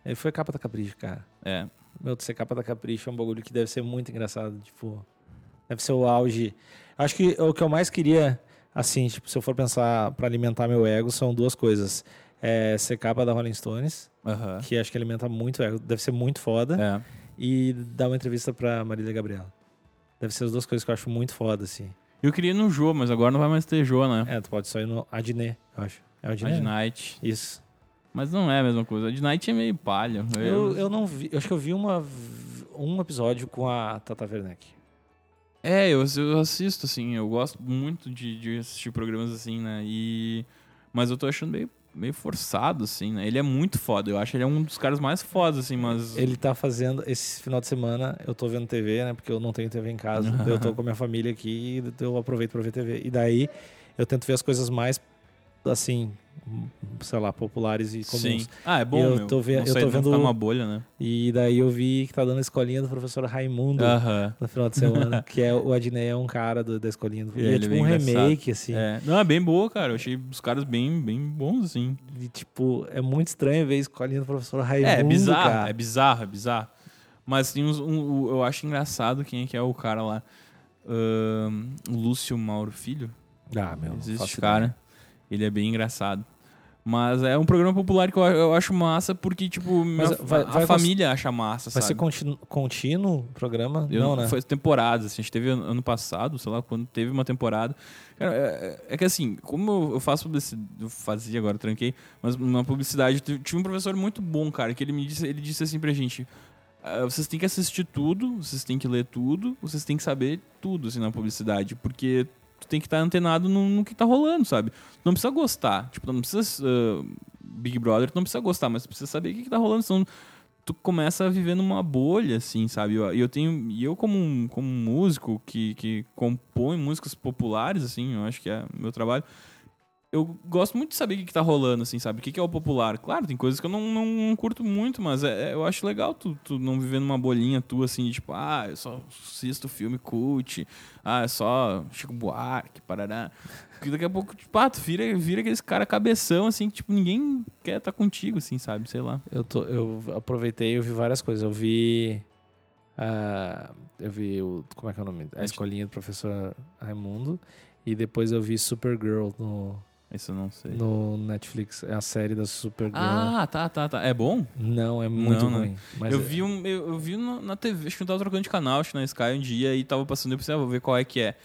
Ele foi capa da Capricho, cara. É. Meu, ser capa da Capricho é um bagulho que deve ser muito engraçado. Tipo, deve ser o auge. Acho que o que eu mais queria, assim, tipo, se eu for pensar pra alimentar meu ego, são duas coisas. É ser capa da Rolling Stones, Aham. que acho que alimenta muito o ego, deve ser muito foda. É. E dar uma entrevista pra Marília Gabriela. Deve ser as duas coisas que eu acho muito foda, assim. Eu queria ir no Jô, mas agora não vai mais ter Jô, né? É, tu pode só ir no Adnet, eu acho. É o Adnet? de né? Isso. Mas não é a mesma coisa. A de Night é meio palha. Eu, eu não vi, eu acho que eu vi uma, um episódio com a Tata Werneck. É, eu, eu assisto, assim, eu gosto muito de, de assistir programas assim, né? E... Mas eu tô achando meio, meio forçado, assim, né? Ele é muito foda, eu acho ele é um dos caras mais fodas, assim, mas... Ele tá fazendo, esse final de semana, eu tô vendo TV, né? Porque eu não tenho TV em casa. eu tô com a minha família aqui e eu aproveito pra ver TV. E daí eu tento ver as coisas mais, assim, sei lá, populares e comuns. Sim. Ah, é bom, Eu meu. tô ve- eu tô não vendo- uma bolha, né? E daí eu vi que tá dando a escolinha do professor Raimundo Aham. no final de semana. que é o Adnei é um cara do- da escolinha. Do, E e é ele é tipo bem um engraçado. remake, assim. É. Não, é bem boa, cara. Eu achei os caras bem, bem bons, assim. E, tipo, é muito estranho ver a escolinha do professor Raimundo. É, é bizarro, cara. é bizarro, é bizarro. Mas tem uns, um, o- eu acho engraçado quem é que é o cara lá. O Lúcio Mauro Filho. Ah, meu. Existe cara. Ele é bem engraçado. Mas é um programa popular que eu, eu acho massa porque, tipo, minha- vai- a vai família acha massa, Vai ser sabe? contínuo, contínuo o programa? Eu- não, né? Foi temporadas, assim, a gente teve ano passado, sei lá, quando teve uma temporada. Cara, é, é que assim, como eu, faço publicidade, eu fazia agora, eu tranquei, mas uma publicidade, t- tinha um professor muito bom, cara, que ele me disse, ele disse assim pra gente, "Ah, vocês têm que assistir tudo, vocês têm que ler tudo, vocês têm que saber tudo, assim, na publicidade, porque tu tem que estar antenado no, no que tá rolando, sabe? Não precisa gostar, tipo, não precisa... ah, Big Brother, tu não precisa gostar, mas tu precisa saber o que, que tá rolando, senão tu começa a viver numa bolha, assim, sabe? E eu, eu tenho. E eu, como, um- como músico que, que compõe músicas populares, assim, eu acho que é meu trabalho. Eu gosto muito de saber o que, que tá rolando, assim, sabe? O que, que é o popular. Claro, tem coisas que eu não, não, não curto muito, mas é, é- eu acho legal tu, tu não viver numa bolinha tua, assim, de tipo, ah, eu só assisto filme cult, ah, é só Chico Buarque, parará. Porque daqui a pouco, tipo, ah, tu vira, vira aqueles cara cabeção, assim, que, tipo, ninguém quer estar contigo, assim, sabe? Sei lá. Eu, tô, eu aproveitei e eu vi várias coisas. Eu vi. ah, eu vi o. Como é que é o nome? A escolinha do professor Raimundo. E depois eu vi Supergirl no, Isso eu não sei. no Netflix. É a série da Supergirl. Ah, tá, tá, tá. É bom? Não, é muito Não, não. ruim. Mas eu é- vi, um, eu, eu vi na, na TV, acho que eu tava trocando de canal, acho que na Sky um dia, e tava passando, eu pensei, ah, vou ver qual é que é.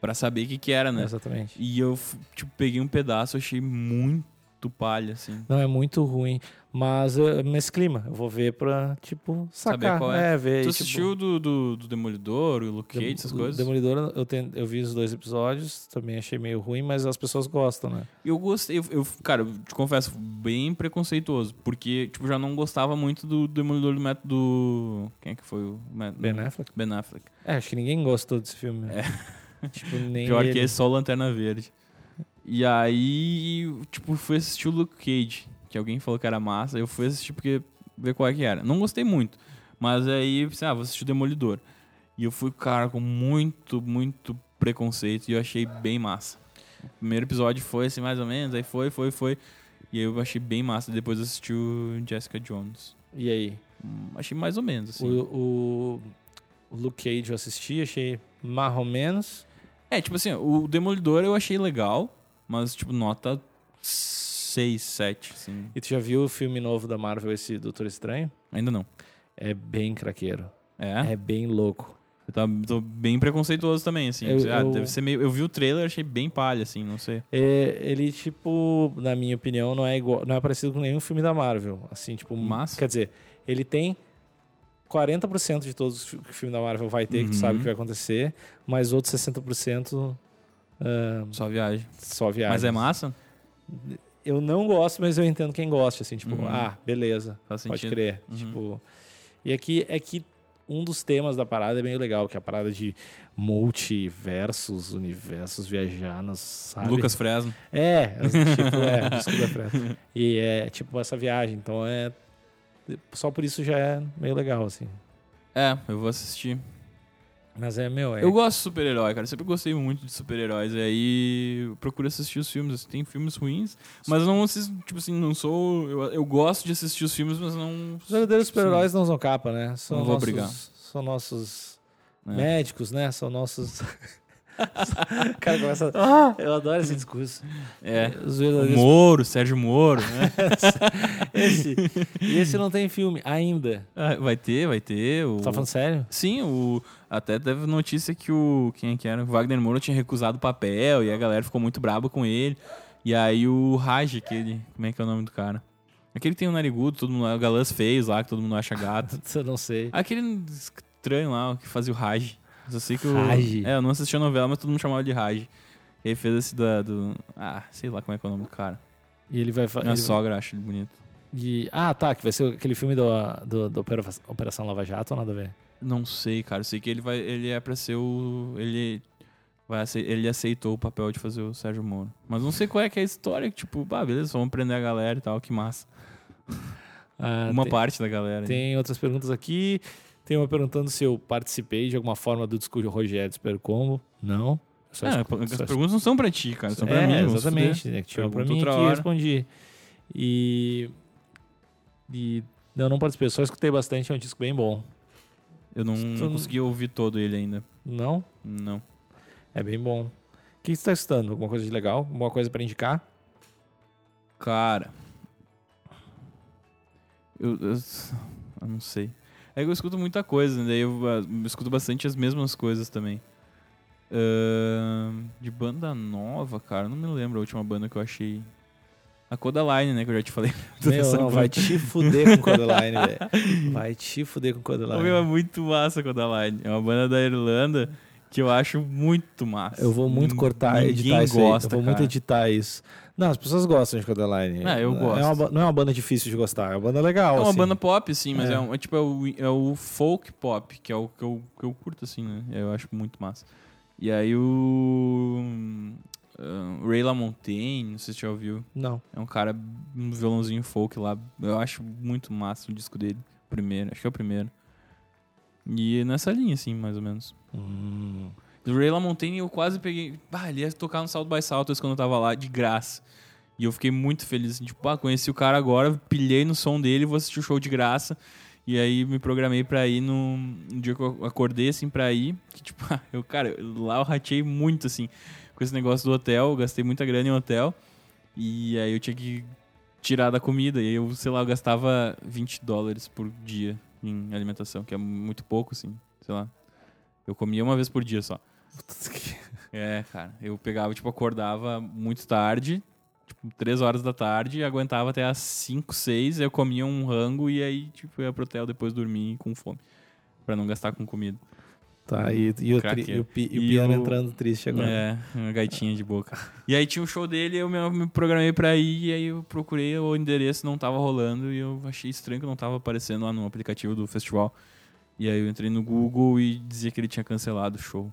Pra saber o que que era, né? Exatamente. E eu, tipo, peguei um pedaço, achei muito palha, assim. Não, é muito ruim. Mas é nesse clima, eu vou ver pra, tipo, Saber sacar. qual é. ver. Tu e, assistiu do, do, do Demolidor, o Luke Cage, essas coisas? Demolidor, eu, ten- eu vi os dois episódios, também achei meio ruim, mas as pessoas gostam, né? Eu gostei, eu, eu- cara, eu te confesso, bem preconceituoso, porque, tipo, já não gostava muito do Demolidor do método... Quem é que foi o? Ben Affleck. Ben Affleck. É, acho que ninguém gostou desse filme. né? Tipo, Pior ele. que esse, só Lanterna Verde. E aí, tipo, fui assistir o Luke Cage, que alguém falou que era massa. Eu fui assistir porque ver qual é que era. Não gostei muito, mas aí, pensei, ah, vou assistir o Demolidor. E eu fui, cara, com muito, muito preconceito e eu achei bem massa. O primeiro episódio foi assim, mais ou menos, aí foi, foi, foi. E aí eu achei bem massa. Depois assisti o Jessica Jones. E aí? Hum, Achei mais ou menos, assim. O, o, o Luke Cage eu assisti, achei mais ou menos. É, tipo assim, o Demolidor eu achei legal, mas, tipo, nota 6, 7, assim. E tu já viu o filme novo da Marvel, esse Doutor Estranho? Ainda não. É bem craqueiro. É? É bem louco. Eu tô, tô bem preconceituoso também, assim. Eu- ah, eu- deve ser meio... Eu vi o trailer, achei bem palha, assim, não sei. É, ele, tipo, na minha opinião, não é igual, não é parecido com nenhum filme da Marvel. Assim, tipo, Massa. quer dizer, ele tem 40% de todos os fi- que o filme da Marvel vai ter, que tu Uhum. sabe que vai acontecer, mas outros 60% Só viagem. só viagem. Mas é massa? Eu não gosto, mas eu entendo quem gosta, assim, tipo, Uhum. ah, beleza, Faz pode sentido. crer. Uhum. Tipo, e aqui é que um dos temas da parada é meio legal, que é a parada de multiversos, universos viajanos, sabe? Lucas Fresno. É, tipo, é, desculpa, Fred. E é tipo essa viagem, então é só por isso já é meio legal assim. É, eu vou assistir. Mas é, meu, é. Eu gosto de super-herói, cara. Sempre gostei muito de super-heróis. E aí eu procuro assistir os filmes. Assim, tem filmes ruins, mas não assisto, tipo assim, não sou. Eu, eu gosto de assistir os filmes, mas não. Os verdadeiros super-heróis não usam capa, né? São Não vou nossos, brigar. São nossos É. médicos, né? São nossos. o cara começa. Eu adoro esse discurso. É. Os verdadeiros. Moro, Sérgio Moro, né? Esse. E esse não tem filme ainda. Ah, vai ter, vai ter. O... Tá falando sério? Sim, o... até teve notícia que o. Quem é que era? O Wagner Moura tinha recusado o papel e a galera ficou muito braba com ele. E aí o Raj, aquele. Como é que é o nome do cara? Aquele que tem o narigudo, todo mundo. O galãs feios lá, que todo mundo acha gato. Eu não sei. Aquele estranho lá, que fazia o Raj. Eu sei que o. Raj? É, eu não assisti a novela, mas todo mundo chamava de Raj. Ele fez esse da, do. Ah, sei lá como é que é o nome do cara. E ele vai Minha fazer. sogra acha ele bonito. Ah, tá. Que vai ser aquele filme do, do, do Opera- Operação Lava Jato ou nada a ver? Não sei, cara. Eu sei que ele vai. Ele é pra ser o. Ele. Vai ele aceitou o papel de fazer o Sérgio Moro. Mas não sei qual é que é a história. que, Tipo, ah, beleza, vamos prender a galera e tal, que massa. Ah, Uma tem, parte da galera. tem outras perguntas aqui. Tem uma perguntando se eu participei de alguma forma do discurso Rogério Super Combo. Não. Só É, escu- as só perguntas não são pra ti, cara. São pra é, mim. vamos exatamente. Né, tinha pra mim que respondi. E. E. Não, não participei, só escutei bastante, é um disco bem bom. Eu não, consegui ouvir todo ele ainda. Não? Não. É bem bom. O que você tá escutando? Alguma coisa de legal? Alguma coisa pra indicar? Cara. Eu, eu, eu não sei. É que eu escuto muita coisa, né? daí eu, ah, eu escuto bastante as mesmas coisas também. Ahn, de banda nova, cara, não me lembro a última banda que eu achei. A Codaline, né? Que eu já te falei. Meu, não, banda. vai te fuder com Codeline, velho. Vai te fuder com Ô, Codeline. meu, é muito massa a Codaline. É uma banda da Irlanda que eu acho muito massa. Eu vou muito cortar, Ninguém editar isso aí. gosta, Eu vou muito cara. editar isso. Não, as pessoas gostam de Codeline. É, eu É gosto. uma ba- não é uma banda difícil de gostar, é uma banda legal. É uma assim. banda pop, sim, mas É. é, um- é tipo é o, é o folk pop, que é o que eu, que eu curto, assim, né? Eu acho muito massa. E aí o. ah, Ray LaMontagne, não sei se você já ouviu. Não. É um cara, um violãozinho folk lá. Eu acho muito massa o disco dele. Primeiro, acho que é o primeiro. E nessa linha, assim, mais ou menos. Hum. Do Ray LaMontagne eu quase peguei. Ah, ele ia tocar no South by Southwest quando eu tava lá, de graça. E eu fiquei muito feliz, assim, tipo, ah, conheci o cara agora, pilhei no som dele, vou assistir o show de graça. E aí me programei pra ir no, no dia que eu acordei, assim, pra ir. Que, tipo, ah, eu, cara, lá eu ratei muito, assim, com esse negócio do hotel, gastei muita grana em hotel. E aí eu tinha que tirar da comida. E eu, sei lá, eu gastava 20 dólares por dia em alimentação, que é muito pouco, assim, sei lá. Eu comia uma vez por dia só. É, cara. Eu pegava, tipo, acordava muito tarde, tipo, 3 horas da tarde, e aguentava até às 5, 6, eu comia um rango e aí, tipo, ia pro hotel depois dormir com fome. Pra não gastar com comida. Tá, e, e o, tri- e o, pi- e o piano o- entrando triste agora. É, uma gaitinha de boca. E aí tinha um show dele, eu me, me programei pra ir, e aí eu procurei o endereço, não tava rolando, e eu achei estranho que não tava aparecendo lá no aplicativo do festival. E aí eu entrei no Google e dizia que ele tinha cancelado o show.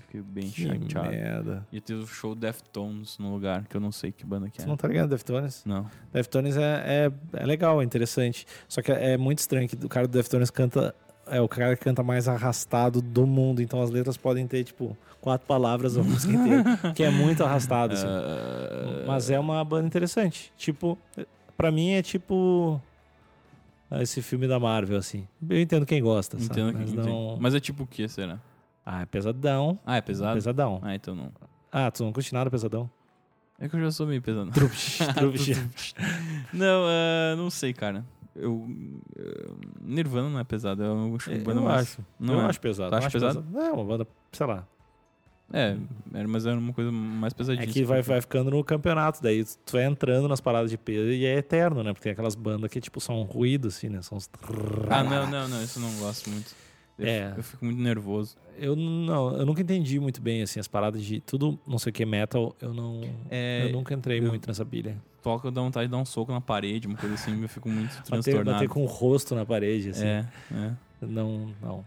Fiquei bem Que chateado. merda. Ia ter o show Deftones no lugar, que eu não sei que banda que Você é. não tá ligado, Deftones? Não. Deftones é, é, é legal, é interessante. Só que é muito estranho que o cara do Deftones canta. É o cara que canta mais arrastado do mundo. Então as letras podem ter, tipo, quatro palavras a música inteira. que é muito arrastado, assim. Ah, Mas é uma banda interessante. Tipo, pra mim é tipo. Esse filme da Marvel, assim. Eu entendo quem gosta, sabe? Entendo que Mas não. Mas é tipo o que, será? Ah, é pesadão. Ah, é pesado? Pesadão. Ah, então não. Ah, tu não curte nada pesadão? É que eu já sou meio pesado. Trups, trups. não, ah, não sei, cara. Eu, eu- Nirvana não é pesado, é uma Eu banda mais... acho. Não eu é. acho pesado. Tu não acha acho pesado? Não, é uma banda, sei lá. É, era- mas era uma coisa mais É pesadíssima. que vai, vai ficando no campeonato, daí tu vai entrando nas paradas de peso e é eterno, né? Porque tem aquelas bandas que, tipo, são ruído, assim, né? São uns... Ah, não, não, não, isso eu não gosto muito. Eu, É. eu fico muito nervoso. Eu não, eu nunca entendi muito bem, assim, as paradas de tudo, não sei o que, metal, eu não... É, eu nunca entrei eu- muito nessa pilha. Toca, dá vontade de dar um soco na parede, uma coisa assim, eu fico muito Bater, transtornado. bater com o rosto na parede, assim. É, é. Não, não.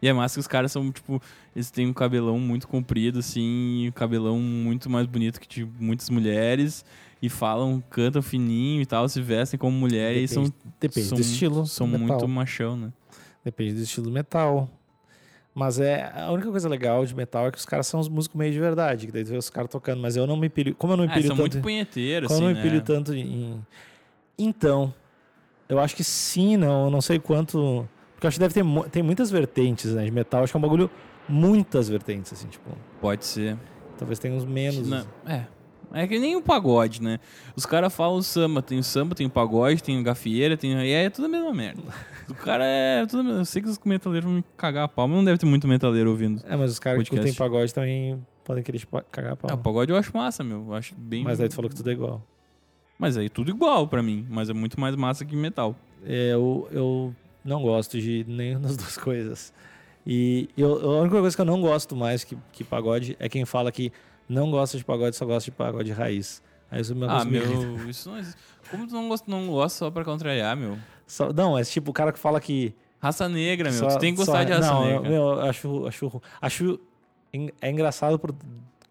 E é massa que os caras são, tipo, eles têm um cabelão muito comprido, assim, um cabelão muito mais bonito que de muitas mulheres, e falam, cantam fininho e tal, se vestem como mulher, e são, Depende são, do estilo são metal. muito machão, né? Depende do estilo metal. Mas é a única coisa legal de metal é que os caras são os músicos meio de verdade, que daí tu vê os caras tocando, mas eu não me pilho, como eu não me Ah, pilho são tanto, muito punheteiros, como assim, eu não me pilho né? tanto em Então, eu acho que sim, não, eu não sei quanto, porque eu acho que deve ter tem muitas vertentes, né, de metal, acho que é um bagulho muitas vertentes assim, tipo, Pode ser. talvez tenha uns menos. Não, é. É que nem o pagode, né? Os caras falam samba, tem o samba, tem o pagode, tem o gafieira, tem. E aí é tudo a mesma merda. O cara é. Tudo. Eu sei que os metaleiros vão me cagar a pau, mas não deve ter muito metaleiro ouvindo. É, mas os caras que curtem pagode também podem querer cagar a pau. Ah, o pagode eu acho massa, meu. Eu acho bem. Mas aí tu falou que tudo é igual. Mas aí tudo igual pra mim. Mas é muito mais massa que metal. É, eu, eu não gosto de nenhuma das duas coisas. E eu, a única coisa que eu não gosto mais que, que pagode é quem fala que não gosta de pagode, só gosta de pagode raiz. Aí isso é uma Ah, coisa que me irrita. meu. Isso não existe. Como tu não gosta, não gosta só pra contrariar, meu? Só- não, é tipo o cara que fala que. Raça negra, meu. só- tu tem que só- gostar de raça não, negra. Meu, eu acho, acho, acho. É engraçado por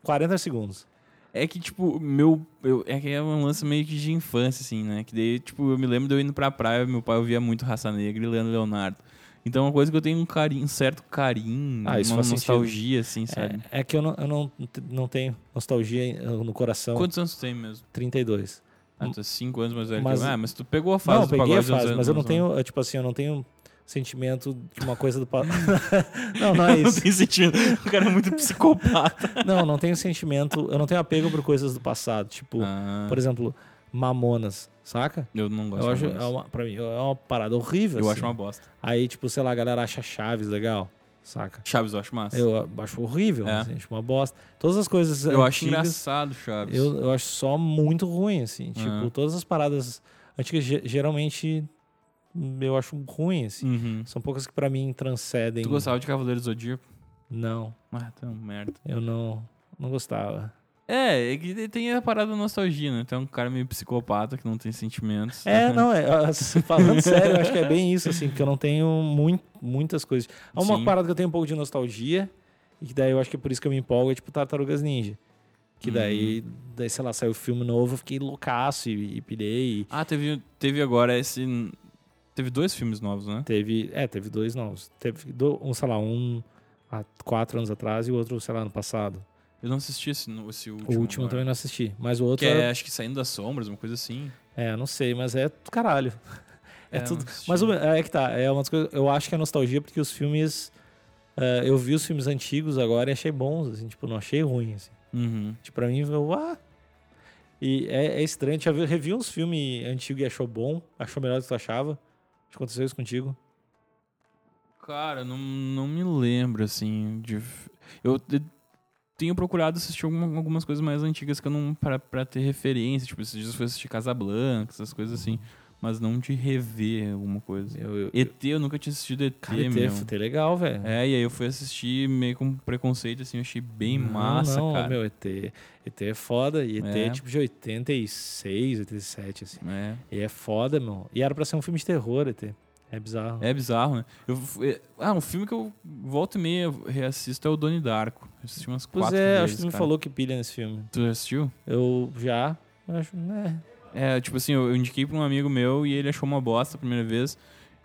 40 segundos. É que, tipo, meu. Eu, é que é um lance meio que de infância, assim, né? Que daí, tipo, eu me lembro de eu indo pra praia, meu pai ouvia muito Raça Negra e Leandro Leonardo. Então é uma coisa que eu tenho um carinho, um certo carinho, Ah, uma sentido. nostalgia, assim, sabe? É, é que eu não, eu não, não tenho nostalgia no coração. Quantos anos tu tem mesmo? 32. Ah, tu é cinco anos mais velho Mas- que eu. Ah, mas tu pegou a fase Não, do peguei a pagode dos fase, anos- mas eu não tenho, é, tipo assim, eu não tenho sentimento de uma coisa do passado. não, não é Não isso. tem sentido. O cara é muito psicopata. Não, não tenho sentimento, eu não tenho apego por coisas do passado. Tipo, Ah, por exemplo, Mamonas, saca? eu não gosto Eu de acho, é Mamonas. uma, pra mim, é uma parada horrível. Eu assim. acho uma bosta. Aí, tipo, sei lá, a galera acha Chaves legal, saca? Chaves eu acho massa. Eu acho horrível, É. assim, acho uma bosta. Todas as coisas Eu acho antigas, engraçado, Chaves. eu, eu acho só muito ruim, assim. Tipo, Ah. todas as paradas antigas, ge- geralmente, eu acho ruim, assim. Uhum. São poucas que pra mim transcendem. Tu gostava de Cavaleiro do Zodíaco? Não, Ah, uma merda. eu não, não gostava. É, é que tem a parada da nostalgia, né? Tu é um cara meio psicopata que não tem sentimentos. É, não, é, falando sério, eu acho que é bem isso, assim, porque eu não tenho muito, muitas coisas. Há uma Sim. parada que eu tenho um pouco de nostalgia, e que daí eu acho que é por isso que eu me empolgo, é tipo Tartarugas Ninja. Que daí, Uhum. daí, sei lá, saiu o filme novo, eu fiquei loucaço e, e pilhei. e Ah, teve, teve agora esse. Teve dois filmes novos, né? teve, é, teve dois novos. Teve um, sei lá, um há quatro anos atrás e o outro, sei lá, ano passado. Eu não assisti esse, esse último. o último agora. também não assisti. Mas o outro, Que é, era- acho que Saindo das Sombras, uma coisa assim. é, não sei, mas é do caralho. É, eu tudo. Mas é que tá, é uma das coisas, eu acho que é nostalgia porque os filmes. eh, eu vi os filmes antigos agora e achei bons, assim, tipo, não achei ruim, assim. Uhum. Tipo, pra mim, eu, ah. E é, é estranho, já vi- revi uns filmes antigos e achou bom, achou melhor do que tu achava. Acho que aconteceu isso contigo. Cara, não, não me lembro, assim. De... Eu tenho procurado assistir alguma- algumas coisas mais antigas que eu não. Pra, pra ter referência. Tipo, esses dias eu fui assistir Casablanca, essas coisas assim. Mas não de rever alguma coisa. Eu, eu, ET, eu nunca tinha assistido ET, cara, ET, meu. ET é legal, velho. É, e aí eu fui assistir meio com preconceito, assim, eu achei bem Não, massa, não, cara. meu, ET, ET é foda. E ET é É. tipo de 86, 87, assim. É. E é foda, meu. E era pra ser um filme de terror, ET. É bizarro. É bizarro, né? Eu, fui- ah, um filme que eu volto e meia reassisto é o Doni Darko. Eu assisti umas Pois quatro é, vezes, acho que tu me cara. falou que pilha nesse filme. Tu já assistiu? Eu já. Acho, né? É, tipo assim, eu, eu indiquei pra um amigo meu e ele achou uma bosta a primeira vez.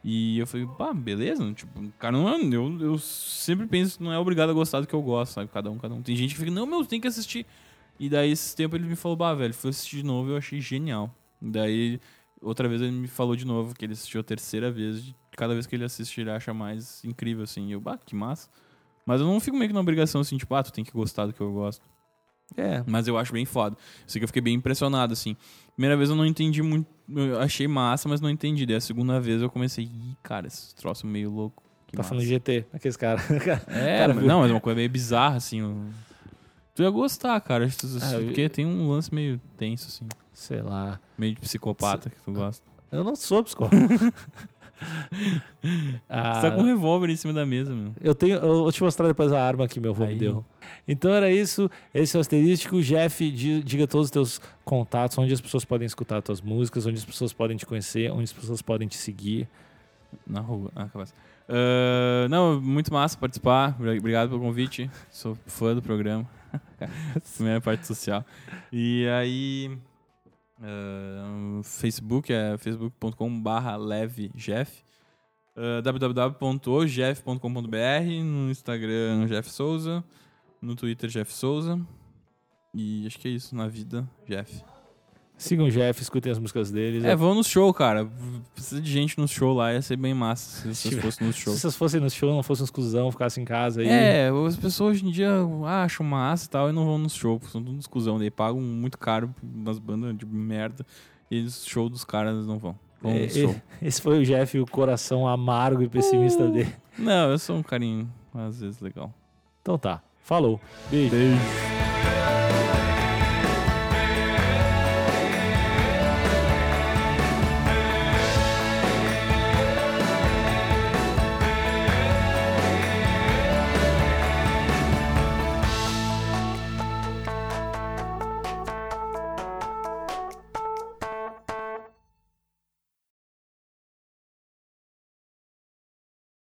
E eu falei, pá, beleza. Tipo, cara, não é, eu, eu sempre penso não é obrigado a gostar do que eu gosto, sabe? Cada um, cada um. Tem gente que fica, não, meu, tem que assistir. E daí, esse tempo, ele me falou, bah, velho, fui assistir de novo e eu achei genial. E daí, outra vez, ele me falou de novo que ele assistiu a terceira vez. Cada vez que ele assiste, ele acha mais incrível, assim. Eu, bah, que massa. Mas eu não fico meio que na obrigação, assim, tipo, ah, tu tem que gostar do que eu gosto. É. Mas eu acho bem foda. Sei que eu fiquei bem impressionado, assim. Primeira vez eu não entendi muito. Eu achei massa, mas não entendi. Daí a segunda vez eu comecei, ih, cara, esse troço meio louco. Que Tá massa. falando de GT, aqueles caras. É, cara mas- não, mas é uma coisa meio bizarra, assim. Tu ia gostar, cara. Ah, eu- Porque tem um lance meio tenso, assim. Sei lá. Meio de psicopata que tu gosta. Eu não sou psicólogo. Ah, Você tá com um revólver em cima da mesa, meu. eu tenho, eu vou te mostrar depois a arma que meu avô me Aí. deu. Então era isso. Esse é o asterístico. Jeff, di- diga todos os teus contatos, onde as pessoas podem escutar as tuas músicas, onde as pessoas podem te conhecer, onde as pessoas podem te seguir. Na rua. Ah, capaz. Ah, não, muito massa participar. Obri- Obrigado pelo convite. Sou fã do programa. Primeira parte social. E aí. Facebook é facebook.com/levejeff. Uh, www.ojef.com.br, no Instagram Jeff Souza, no Twitter Jeff Souza. E acho que é isso, na vida, Jeff. Sigam o Jeff, escutem as músicas deles. É, vão no show, cara. Precisa de gente no show lá, ia ser bem massa se vocês fossem no show. Se vocês fossem no show, não fossem uns cuzão, ficassem em casa aí. É, as pessoas hoje em dia acham massa e tal e não vão nos shows, são todos uns cuzão, daí pagam muito caro umas bandas de merda e os show dos caras não vão. Vão É, no show. Esse foi o Jeff, o coração amargo e pessimista dele. Não, eu sou um carinho, às vezes, legal. Então tá. Falou. Beijo. Beijo.